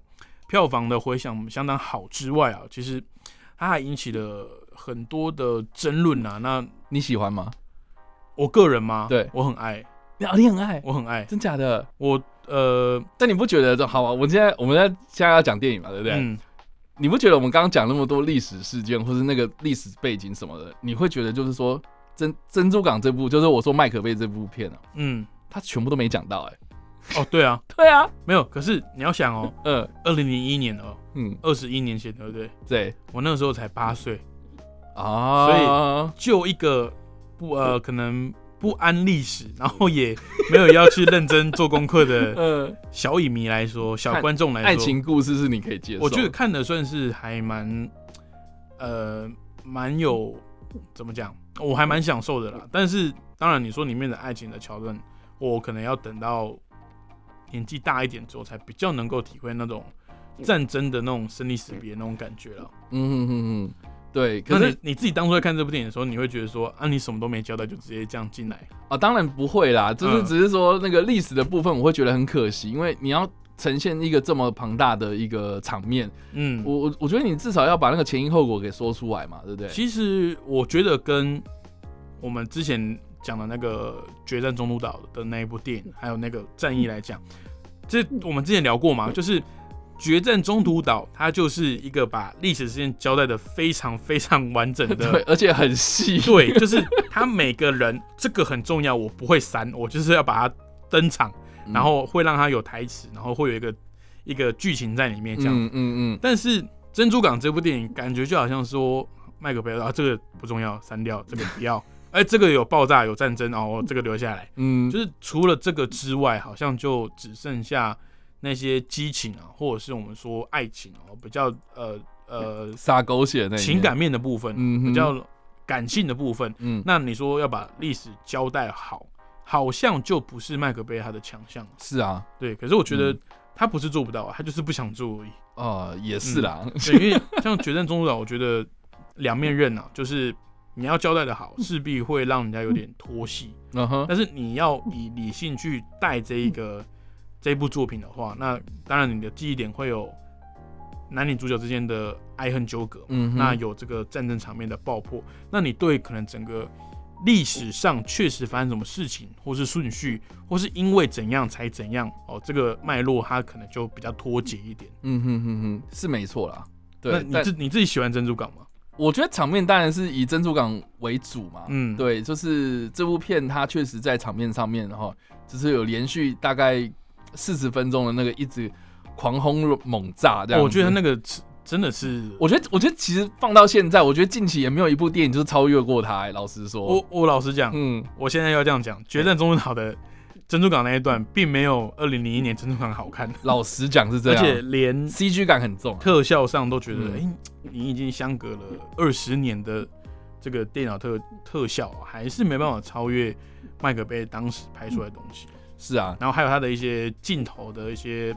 票房的回响相当好之外啊，其实它还引起了很多的争论啊。那
你喜欢吗？
我个人吗，
对
我很爱，
你 你很爱，
我很爱，
真假的？
我呃，
但你不觉得这好啊？我现在我们在现在要讲电影嘛，对不对？
嗯，
你不觉得我们刚刚讲那么多历史事件或是那个历史背景什么的，你会觉得就是说珍珍珠港这部，就是我说麦可贝这部片啊，
嗯，
他全部都没讲到哎、
哦，对啊，
对啊，
没有。可是你要想哦，
呃
二零零一年哦，
嗯，
二十一年前，对不对？
对
我那个时候才八岁，
啊，
所以就一个不呃，可能不安历史，然后也没有要去认真做功课的
呃，
小影迷来说，小
看
观众来说，
爱情故事是你可以接受的，
我觉得看的算是还蛮呃蛮有怎么讲，我还蛮享受的啦。但是当然，你说里面的爱情的桥段，我可能要等到年纪大一点之后，才比较能够体会那种战争的那种生离死别那种感觉了。
嗯哼哼哼，对，可是
你自己当初在看这部电影的时候，你会觉得说啊，你什么都没交代就直接这样进来，
啊，当然不会啦，就是
嗯
只是说那个历史的部分，我会觉得很可惜，因为你要呈现一个这么庞大的一个场面，
嗯，
我我我觉得你至少要把那个前因后果给说出来嘛，对不对？
其实我觉得跟我们之前讲的那个《决战中途岛》的那一部电影，还有那个战役来讲，这我们之前聊过嘛，就是决战中途岛，它就是一个把历史事件交代的非常非常完整的，
对，而且很细，
对，就是他每个人这个很重要，我不会删，我就是要把它登场，
嗯。
然后会让他有台词，然后会有一个一个剧情在里面这样。
嗯嗯嗯，
但是《珍珠港》这部电影感觉就好像说麦克贝尔啊，这个不重要，删掉，这个不要，哎，这个有爆炸有战争哦，这个留下来。
嗯，
就是除了这个之外，好像就只剩下那些激情啊，或者是我们说爱情哦，比较呃呃
撒狗血那
情，感面的部分，
嗯
比较感性的部分。
嗯，
那你说要把历史交代好，好像就不是麦克贝他的强项。
是啊，
对，可是我觉得
嗯
他不是做不到啊，他就是不想做而已。
哦，也是啦，
对，因为像《决战中途岛》，我觉得两面刃啊，就是你要交代的好，势必会让人家有点脱戏。
嗯哼，
但是你要以理性去带这一个这部作品的话，那当然你的记忆点会有男女主角之间的爱恨纠葛，
嗯哼
那有这个战争场面的爆破，那你对可能整个历史上确实发生什么事情，或是顺序，或是因为怎样才怎样哦，这个脉络它可能就比较脱节一点。
嗯哼哼哼，是没错啦。
那
对，但
你自你自己喜欢珍珠港吗？
我觉得场面当然是以珍珠港为主嘛。
嗯，
对，就是这部片它确实在场面上面哈，就是有连续大概四十分钟的那个一直狂轰猛炸这样子。
我觉得那个是真的是
我觉得，我觉得其实放到现在，我觉得近期也没有一部电影就是超越过它、欸。老实说，
我我老实讲，
嗯，
我现在要这样讲，《决战中途岛》的珍珠港那一段，并没有二零零一年珍珠港好看，
老实讲是这样 而，
且连
CG 感很重。
特效上都觉得，
嗯
哎、你已经相隔了二十年的这个电脑特特效、啊，还是没办法超越麦克贝当时拍出来的东西。
是啊，
然后还有他的一些镜头的一些，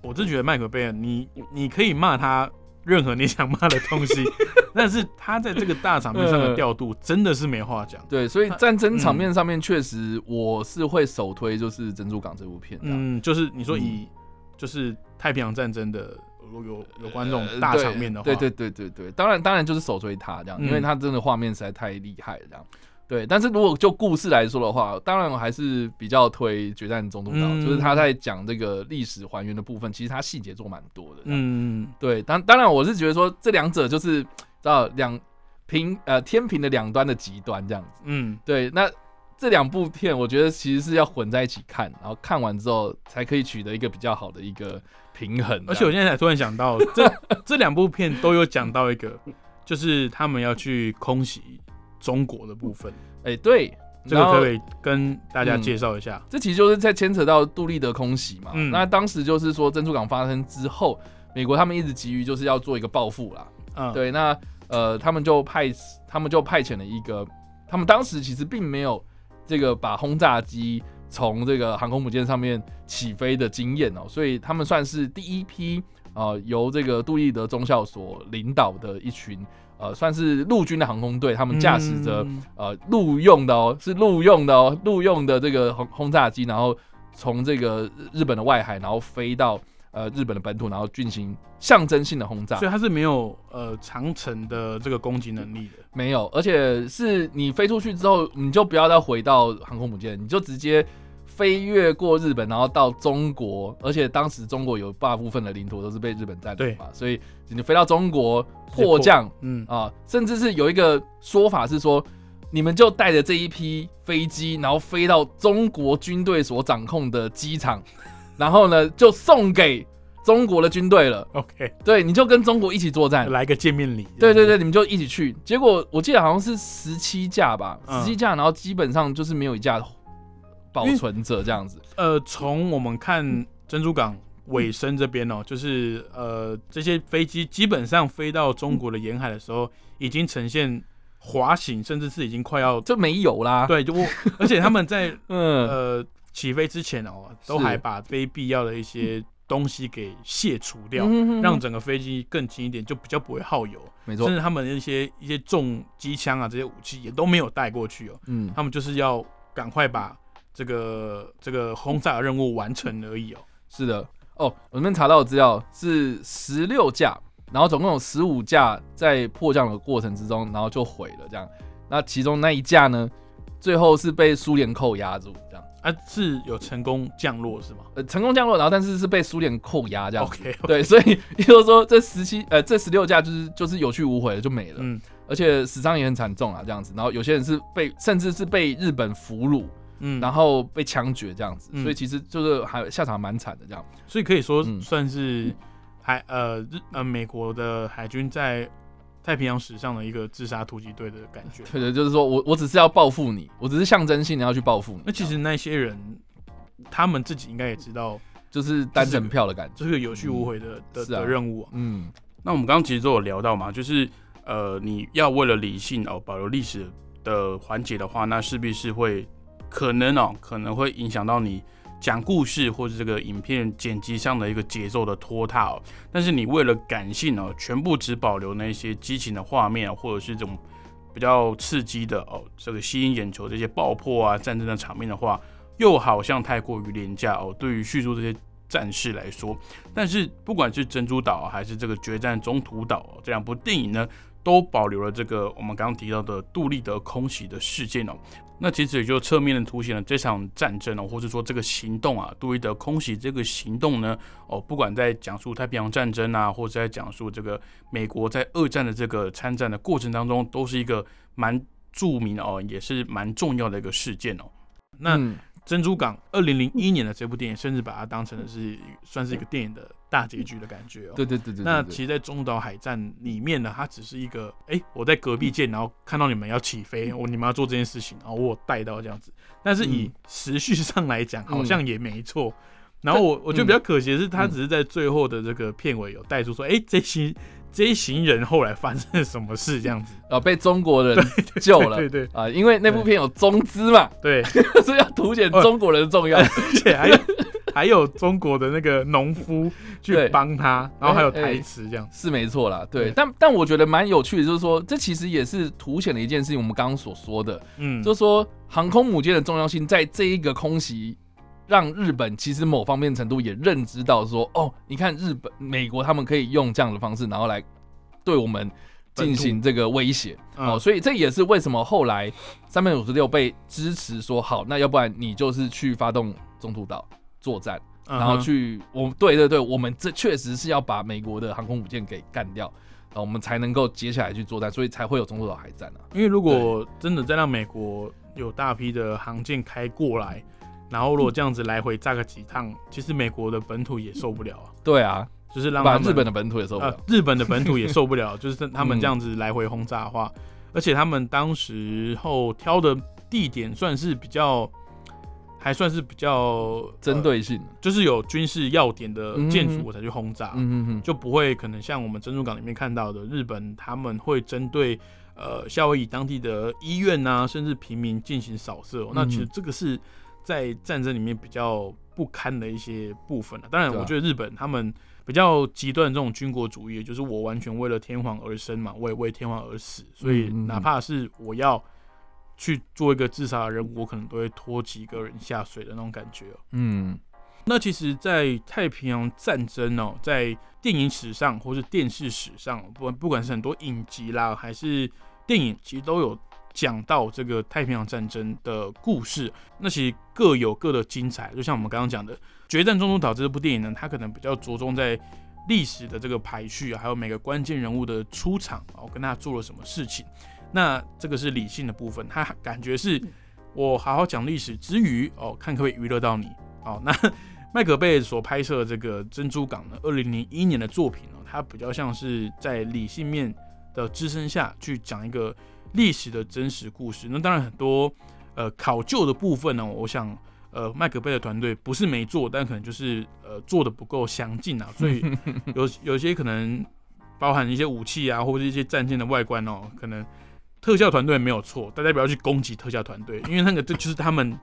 我真觉得麦克贝尔，你你可以骂他任何你想骂的东西，但是他在这个大场面上的调度真的是没话讲。
对，所以战争场面上面确实我是会首推就是《珍珠港》这部片的。
嗯，就是你说
嗯
以就是太平洋战争的有有有关这种
呃
大场面的话，
对对对对对，当然当然就是首推他这样，
嗯
因为他真的画面实在太厉害了这样。对，但是如果就故事来说的话，当然我还是比较推《决战中途岛》
嗯
就是他在讲这个历史还原的部分，其实他细节做蛮多的。嗯，
嗯，
对，当当然我是觉得说这两者就是知道两平呃天平的两端的极端这样子。
嗯，
对，那这两部片我觉得其实是要混在一起看，然后看完之后才可以取得一个比较好的一个平衡。
而且我现在才突然想到，这 这两部片都有讲到一个，就是他们要去空袭中国的部分，
哎、对，
这个可可以跟大家介绍一下？
这其实就是在牵扯到杜立德空袭嘛。
嗯
那当时就是说珍珠港发生之后，美国他们一直急于就是要做一个报复啦。
嗯，，
对，那呃，他们就派他们就派遣了一个，他们当时其实并没有这个把轰炸机从这个航空母舰上面起飞的经验哦，所以他们算是第一批呃由这个杜立德中校所领导的一群呃算是陆军的航空队，他们驾驶着、
嗯
呃陆用的哦，是陆用的哦，陆用的这个轰轰炸机，然后从这个日本的外海，然后飞到呃日本的本土，然后进行象征性的轰炸
所。以它是没有呃长程的这个攻击能力的。
没有，而且是你飞出去之后，你就不要再回到航空母舰，你就直接飞越过日本，然后到中国。而且当时中国有大部分的领土都是被日本占领嘛，所以你飞到中国迫降
嗯，
啊，甚至是有一个说法是说，你们就带着这一批飞机，然后飞到中国军队所掌控的机场，然后呢就送给中国的军队了。
OK，
对，你就跟中国一起作战。
来个见面礼。
对对，对，你们就一起去。结果我记得好像是十七架吧，
嗯
十七架，然后基本上就是没有一架保存着这样子。
呃，从我们看珍珠港尾声这边哦，就是呃这些飞机基本上飞到中国的沿海的时候，已经呈现滑行，甚至是已经快要
这没有啦。，
对，就我而且他们在
嗯，
呃起飞之前哦，都还把非必要的一些东西给卸除掉。
嗯
让整个飞机更轻一点，就比较不会耗油。
没错，
甚至他们的一些一些重机枪啊，这些武器也都没有带过去哦。
嗯，
他们就是要赶快把这个这个轰炸的任务完成而已哦。
是的。哦，我这边查到的资料是十六架，然后总共有十五架在迫降的过程之中，然后就毁了这样。那其中那一架呢，最后是被苏联扣押住这样。
啊是有成功降落是吗
呃，成功降落，然后但是是被苏联扣押这样子。
？OK，
对，所以也 就是说，这十七呃这十六架就是就是有去无回了，就没了，
嗯
而且死伤也很惨重啊，这样子。然后有些人是被甚至是被日本俘虏，
嗯，
然后被枪决这样子，
嗯
所以其实就是还下场蛮惨的这样。
所以可以说
嗯
算是海呃日呃美国的海军在太平洋史上的一个自杀突击队的感觉。
对的，就是说我我只是要报复你，我只是象征性的要去报复你。
那其实那些人他们自己应该也知道
就是单程票的感觉。
就是个有去无回的、的的任务、啊。
嗯，
那我们刚刚其实都有聊到嘛，就是呃，你要为了理性哦保留历史的环节的话，那势必是会可能哦可能会影响到你讲故事或者这个影片剪辑上的一个节奏的拖沓哦。但是你为了感性哦，全部只保留那些激情的画面，或者是这种比较刺激的哦，这个吸引眼球这些爆破啊、战争的场面的话，又好像太过于廉价哦。对于叙述这些战事来说，但是不管是珍珠岛还是这个决战中途岛这两部电影呢，都保留了这个我们刚刚提到的杜立德空袭的事件哦。那其实也就侧面的凸显了这场战争哦，或者说这个行动啊，杜立德空袭这个行动呢，哦，不管在讲述太平洋战争啊，或者在讲述这个美国在二战的这个参战的过程当中，都是一个蛮著名的哦，也是蛮重要的一个事件哦。那珍珠港二零零一年的这部电影，甚至把它当成的是算是一个电影的大结局的感觉哦。
对对对对
那其实，在中岛海战里面呢，它只是一个，哎、我在隔壁舰，然后看到你们要起飞，我你们要做这件事情，然后我带到这样子。但是以
嗯
时序上来讲，
嗯。
好像也没错。然后我我觉得比较可惜的是，他
嗯。
只是在最后的这个片尾有带出说，哎、这些这一行人后来发生了什么事这样子。
啊 被中国人 救了。
对对对。
啊，因为那部片有中资嘛，
对，
所以要凸显中国人的重要。
而且还有还有中国的那个农夫去帮他，然后还有台词这样。
是没错啦，对，
对。
但但我觉得蛮有趣的，就是说，这其实也是凸显了一件事情，我们刚刚所说的，
嗯，
就是说航空母舰的重要性，在这一个空袭，让日本其实某方面程度也认知到说，哦，你看日本、美国他们可以用这样的方式，然后来对我们进行这个威胁，
嗯
哦，所以这也是为什么后来三百五十六被支持说好，那要不然你就是去发动中途岛作战。然后去，我对对对，我们这确实是要把美国的航空母舰给干掉，然后我们才能够接下来去作战，所以才会有中途岛海战啊。
因为如果真的再让美国有大批的航舰开过来，然后如果这样子来回炸个几趟，其实美国的本土也受不了啊，
对啊，
就是让他
日本的本土也受不
呃
了。
日本的本土也受不了，就是他们
嗯
这样子来回轰炸的话，而且他们当时候挑的地点算是比较，还算是比较呃
针对性，
就是有军事要点的建
嗯
筑我才去轰炸，
嗯
就不会可能像我们珍珠港里面看到的，日本他们会针对呃夏威夷当地的医院啊，甚至平民进行扫射、哦。那其实
嗯
这个是在战争里面比较不堪的一些部分了、当然，我觉得日本他们比较极端的这种军国主义，就是我完全为了天皇而生嘛，我也为天皇而死，所以哪怕是我要去做一个自杀的任务，我可能都会拖几个人下水的那种感觉哦。
嗯。
那其实，在太平洋战争哦，在电影史上或是电视史上，不管不管是很多影集啦，还是电影，其实都有讲到这个太平洋战争的故事。那其实各有各的精彩，就像我们刚刚讲的《决战中途岛》这部电影呢，它可能比较着重在历史的这个排序，还有每个关键人物的出场哦，跟他做了什么事情。那这个是理性的部分，他 感觉是我好好讲历史之余哦，看可不可以娱乐到你哦。那麦可贝所拍摄的这个《珍珠港》呢，二零零一年的作品呢，它比较像是在理性面的支撑下去讲一个历史的真实故事。那当然很多呃考究的部分呢，我想呃麦克贝的团队不是没做，但可能就是呃做的不够详尽啊，所以有有些可能包含一些武器啊，或者一些战舰的外观哦，可能特效团队没有错，大家不要去攻击特效团队，因为那个这就是他们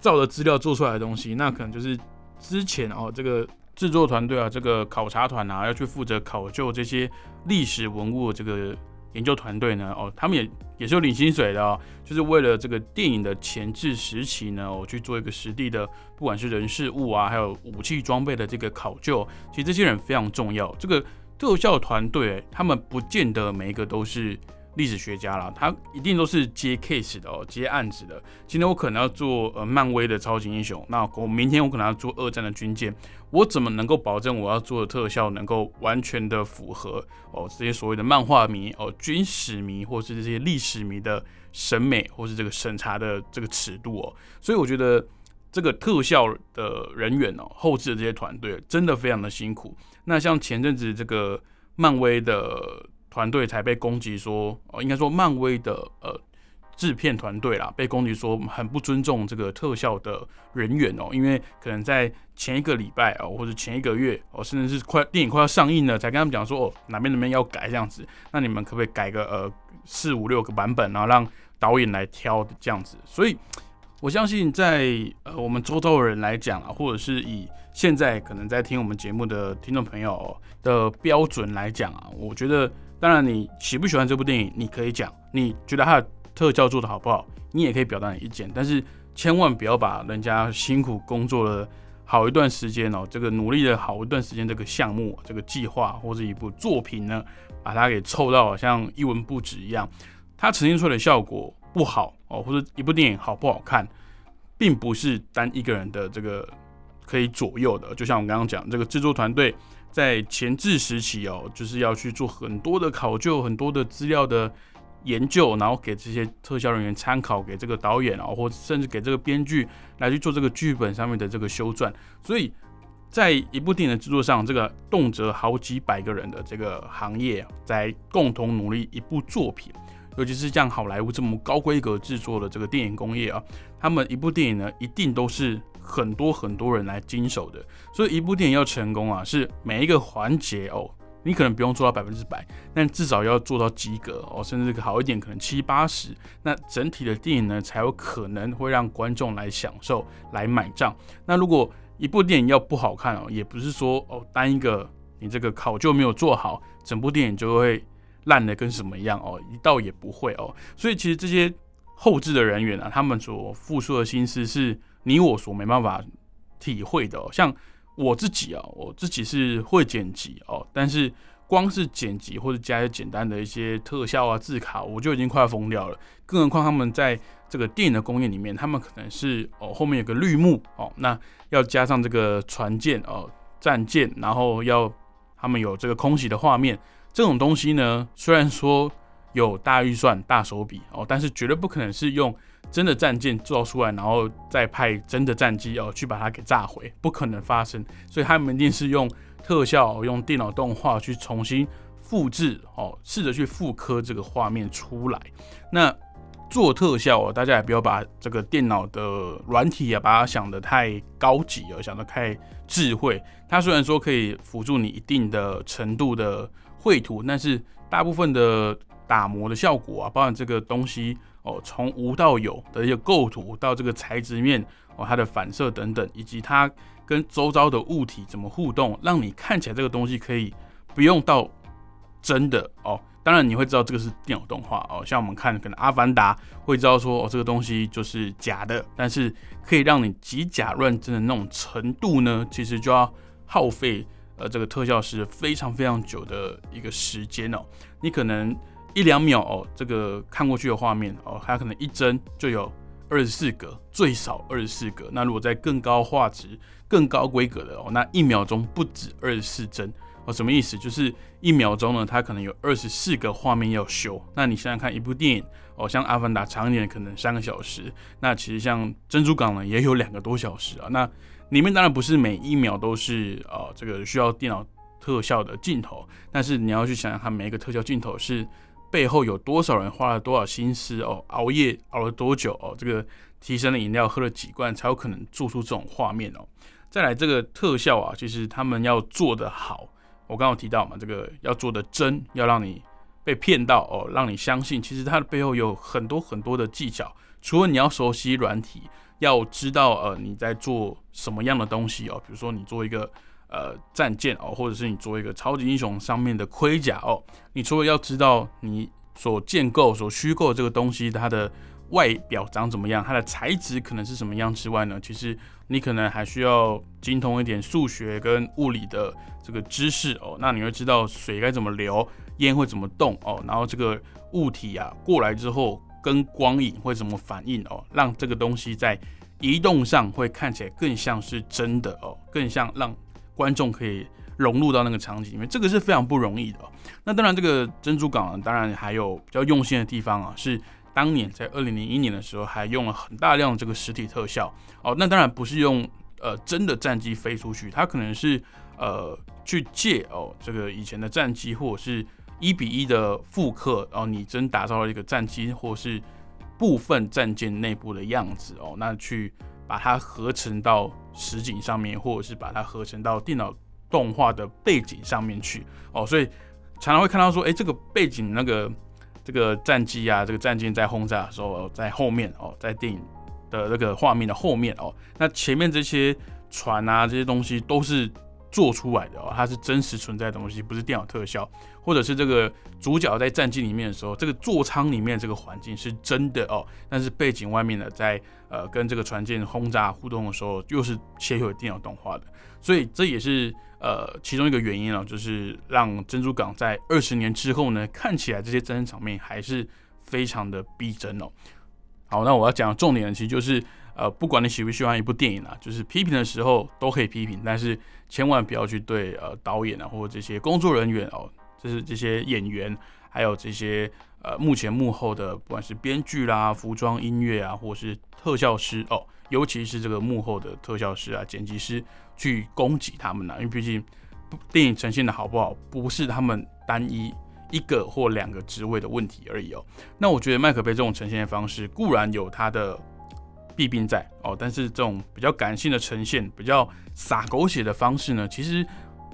照的资料做出来的东西，那可能就是之前哦这个制作团队啊，这个考察团啊，要去负责考究这些历史文物的这个研究团队呢，哦，他们也也是有领薪水的哦，就是为了这个电影的前置时期呢，我去做一个实地的，不管是人事物啊，还有武器装备的这个考究，其实这些人非常重要。这个特效团队，他们不见得每一个都是历史学家啦，他一定都是接 case 的哦，接案子的。今天我可能要做呃漫威的超级英雄，那我明天我可能要做二战的军舰，我怎么能够保证我要做的特效能够完全的符合哦这些所谓的漫画迷哦军史迷或是这些历史迷的审美或是这个审查的这个尺度哦？所以我觉得这个特效的人员哦，后置的这些团队真的非常的辛苦。那像前阵子这个漫威的。团队才被攻击说，哦，应该说漫威的呃制片团队啦，被攻击说很不尊重这个特效的人员哦，因为可能在前一个礼拜哦，或者前一个月哦，甚至是快电影快要上映了，才跟他们讲说哦哪边哪边要改这样子，那你们可不可以改个呃四五六个版本，然后让导演来挑这样子？所以我相信在呃我们周遭的人来讲啊，或者是以现在可能在听我们节目的听众朋友的标准来讲啊，我觉得。当然，你喜不喜欢这部电影，你可以讲；你觉得它的特效做的好不好，你也可以表达你意见。但是千万不要把人家辛苦工作了好一段时间哦，这个努力了好一段时间这个项目、这个计划或者一部作品呢，把它给凑到好像一文不值一样。它呈现出来的效果不好哦，或者一部电影好不好看，并不是单一个人的这个可以左右的。就像我刚刚讲，这个制作团队。在前置时期哦，就是要去做很多的考究、很多的资料的研究，然后给这些特效人员参考，给这个导演啊，或甚至给这个编剧来去做这个剧本上面的这个修撰。所以在一部电影的制作上，这个动辄好几百个人的这个行业在共同努力一部作品，尤其是像好莱坞这么高规格制作的这个电影工业啊，他们一部电影呢，一定都是。很多很多人来经手的，所以一部电影要成功啊，是每一个环节哦，你可能不用做到百分之百，但至少要做到及格哦，甚至好一点，可能七八十，那整体的电影呢才有可能会让观众来享受、来买账。那如果一部电影要不好看哦，也不是说哦单一个你这个考究没有做好，整部电影就会烂的跟什么一样哦，一倒也不会哦。所以其实这些后置的人员啊，他们所付出的心思是。你我所没办法体会的，像我自己啊，我自己是会剪辑哦，但是光是剪辑或者加一些简单的一些特效啊、字卡，我就已经快要疯掉了。更何况他们在这个电影的工业里面，他们可能是哦后面有个绿幕哦，那要加上这个船舰哦、战舰，然后要他们有这个空袭的画面，这种东西呢，虽然说有大预算、大手笔哦，但是绝对不可能是用。真的战舰造出来，然后再派真的战机哦去把它给炸毁，不可能发生。所以他们一定是用特效、用电脑动画去重新复制哦，试着去复刻这个画面出来。那做特效哦，大家也不要把这个电脑的软体啊，把它想得太高级哦，想得太智慧。它虽然说可以辅助你一定的程度的绘图，但是大部分的打磨的效果啊，包含这个东西。哦，从无到有的一个构图，到这个材质面哦，它的反射等等，以及它跟周遭的物体怎么互动，让你看起来这个东西可以不用到真的哦。当然你会知道这个是电脑动画哦，像我们看可能《阿凡达》会知道说哦，这个东西就是假的，但是可以让你以假乱真的那种程度呢，其实就要耗费呃这个特效师非常非常久的一个时间哦，你可能。一两秒哦，这个看过去的画面哦，它可能一帧就有二十四格，最少二十四格。那如果在更高画质、更高规格的哦，那一秒钟不止二十四帧哦。什么意思？就是一秒钟呢，它可能有二十四个画面要修。那你想想看，一部电影哦，像《阿凡达》长一点可能三个小时，那其实像《珍珠港》呢也有两个多小时啊。那里面当然不是每一秒都是哦，这个需要电脑特效的镜头，但是你要去想想看，每一个特效镜头是。背后有多少人花了多少心思哦？熬夜熬了多久哦？这个提升的饮料喝了几罐才有可能做出这种画面哦？再来这个特效啊，其实他们要做的好，我刚刚提到嘛，这个要做的真，要让你被骗到哦，让你相信，其实它的背后有很多很多的技巧。除了你要熟悉软体，要知道呃你在做什么样的东西哦，比如说你做一个。呃，战舰哦，或者是你做一个超级英雄上面的盔甲哦，你除了要知道你所建构、所虚构这个东西它的外表长怎么样，它的材质可能是什么样之外呢，其实你可能还需要精通一点数学跟物理的这个知识哦。那你会知道水该怎么流，烟会怎么动哦，然后这个物体啊过来之后跟光影会怎么反应哦，让这个东西在移动上会看起来更像是真的哦，更像让观众可以融入到那个场景里面，这个是非常不容易的。那当然，这个珍珠港当然还有比较用心的地方啊，是当年在二零零一年的时候还用了很大量的这个实体特效哦。那当然不是用呃真的战机飞出去，它可能是呃去借哦这个以前的战机，或者是一比一的复刻，然后你真打造了一个战机，或是部分战舰内部的样子哦，那去把它合成到实景上面，或者是把它合成到电脑动画的背景上面去哦，所以。常常会看到说，哎，这个背景那个这个战机啊，这个战舰在轰炸的时候，在后面哦，在电影的那个画面的后面哦，那前面这些船啊，这些东西都是做出来的哦，它是真实存在的东西，不是电脑特效，或者是这个主角在战机里面的时候，这个座舱里面这个环境是真的哦，但是背景外面的在呃跟这个船舰轰炸互动的时候，又是切回电脑动画的，所以这也是。呃，其中一个原因啊，就是让珍珠港在二十年之后呢，看起来这些真人场面还是非常的逼真哦。好，那我要讲的重点其实就是，呃，不管你喜不喜欢一部电影啊，就是批评的时候都可以批评，但是千万不要去对呃导演啊或者这些工作人员哦，就是这些演员，还有这些呃目前幕后的不管是编剧啦、服装、音乐啊，或是特效师哦，尤其是这个幕后的特效师啊、剪辑师。去攻击他们呢？因为毕竟电影呈现的好不好，不是他们单一一个或两个职位的问题而已哦。那我觉得麦克杯这种呈现的方式固然有它的弊病在哦，但是这种比较感性的呈现、比较洒狗血的方式呢，其实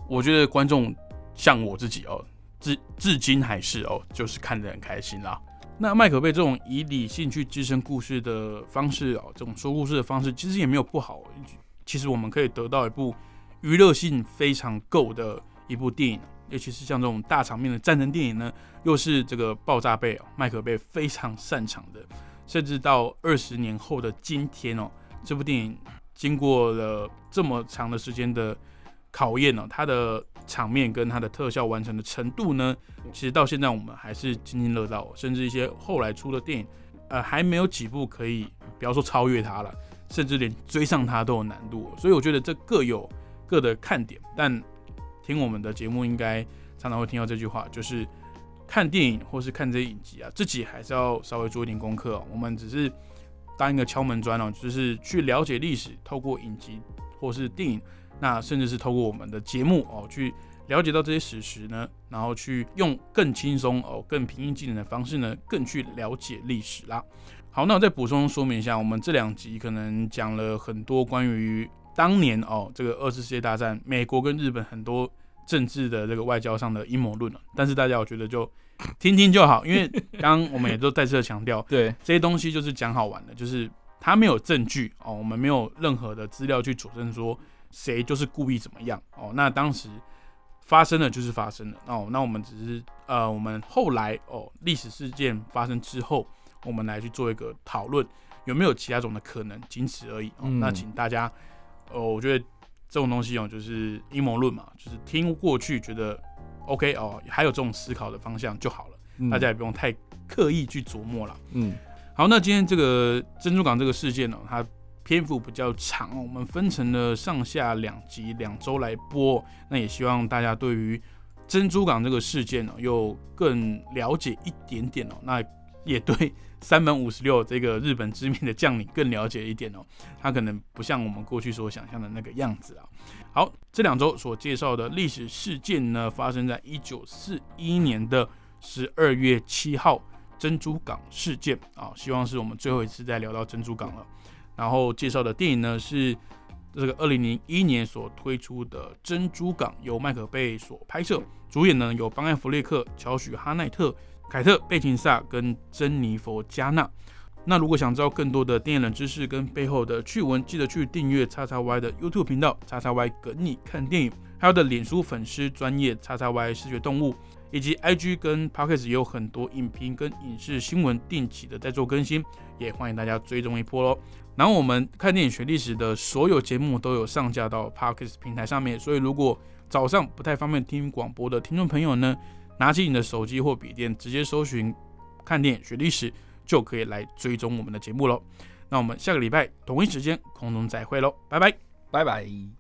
我觉得观众像我自己哦，至至今还是哦，就是看得很开心啦。那麦克贝这种以理性去支撑故事的方式哦，这种说故事的方式，其实也没有不好。其实我们可以得到一部娱乐性非常够的一部电影，尤其是像这种大场面的战争电影呢，又是这个爆炸贝哦，麦克贝非常擅长的。甚至到二十年后的今天哦，这部电影经过了这么长的时间的考验哦，它的场面跟它的特效完成的程度呢，其实到现在我们还是津津乐道，甚至一些后来出的电影，呃，还没有几部可以不要说超越它了。甚至连追上它都有难度，所以我觉得这各有各的看点。但听我们的节目，应该常常会听到这句话，就是看电影或是看这些影集啊，自己还是要稍微做一点功课。我们只是当一个敲门砖哦，就是去了解历史，透过影集或是电影，那甚至是透过我们的节目哦，去了解到这些史实呢，然后去用更轻松哦、更平易近人的方式呢，更去了解历史啦。好，那我再补充说明一下，我们这两集可能讲了很多关于当年哦，这个二次世界大战美国跟日本很多政治的这个外交上的阴谋论了。但是大家我觉得就听听就好，因为刚刚我们也都再次的强调，
对
这些东西就是讲好玩的，就是它没有证据哦，我们没有任何的资料去佐证说谁就是故意怎么样哦。那当时发生了就是发生了哦，那我们只是呃，我们后来哦，历史事件发生之后。我们来去做一个讨论，有没有其他种的可能，仅此而已哦。那请大家，哦，我觉得这种东西哦，就是阴谋论嘛，就是听过去觉得 OK 哦，还有这种思考的方向就好了，大家也不用太刻意去琢磨了。嗯，好，那今天这个珍珠港这个事件呢，它篇幅比较长，我们分成了上下两集，两周来播。那也希望大家对于珍珠港这个事件呢，又更了解一点点哦。那也对。三本五十六这个日本知名的将领更了解一点哦，他可能不像我们过去所想象的那个样子啊。好，这两周所介绍的历史事件呢，发生在一九四一年的十二月七号珍珠港事件啊，希望是我们最后一次再聊到珍珠港了。然后介绍的电影呢是这个二零零一年所推出的《珍珠港》，由麦可贝所拍摄，主演呢有邦艾弗列克、乔许哈奈特。凯特·贝琴萨跟珍妮佛·加纳。那如果想知道更多的电影冷知识跟背后的趣闻，记得去订阅叉叉 Y 的 YouTube 频道，叉叉 Y 跟你看电影，还有的脸书粉丝专业叉叉 Y 视觉动物，以及 IG 跟 Podcast 也有很多影评跟影视新闻定期的在做更新，也欢迎大家追踪一波喽。然后我们看电影学历史的所有节目都有上架到 Parkes 平台上面，所以如果早上不太方便听广播的听众朋友呢？拿起你的手机或笔电，直接搜寻“看电影学历史”，就可以来追踪我们的节目喽。那我们下个礼拜同一时间空中再会喽，拜拜。
拜拜。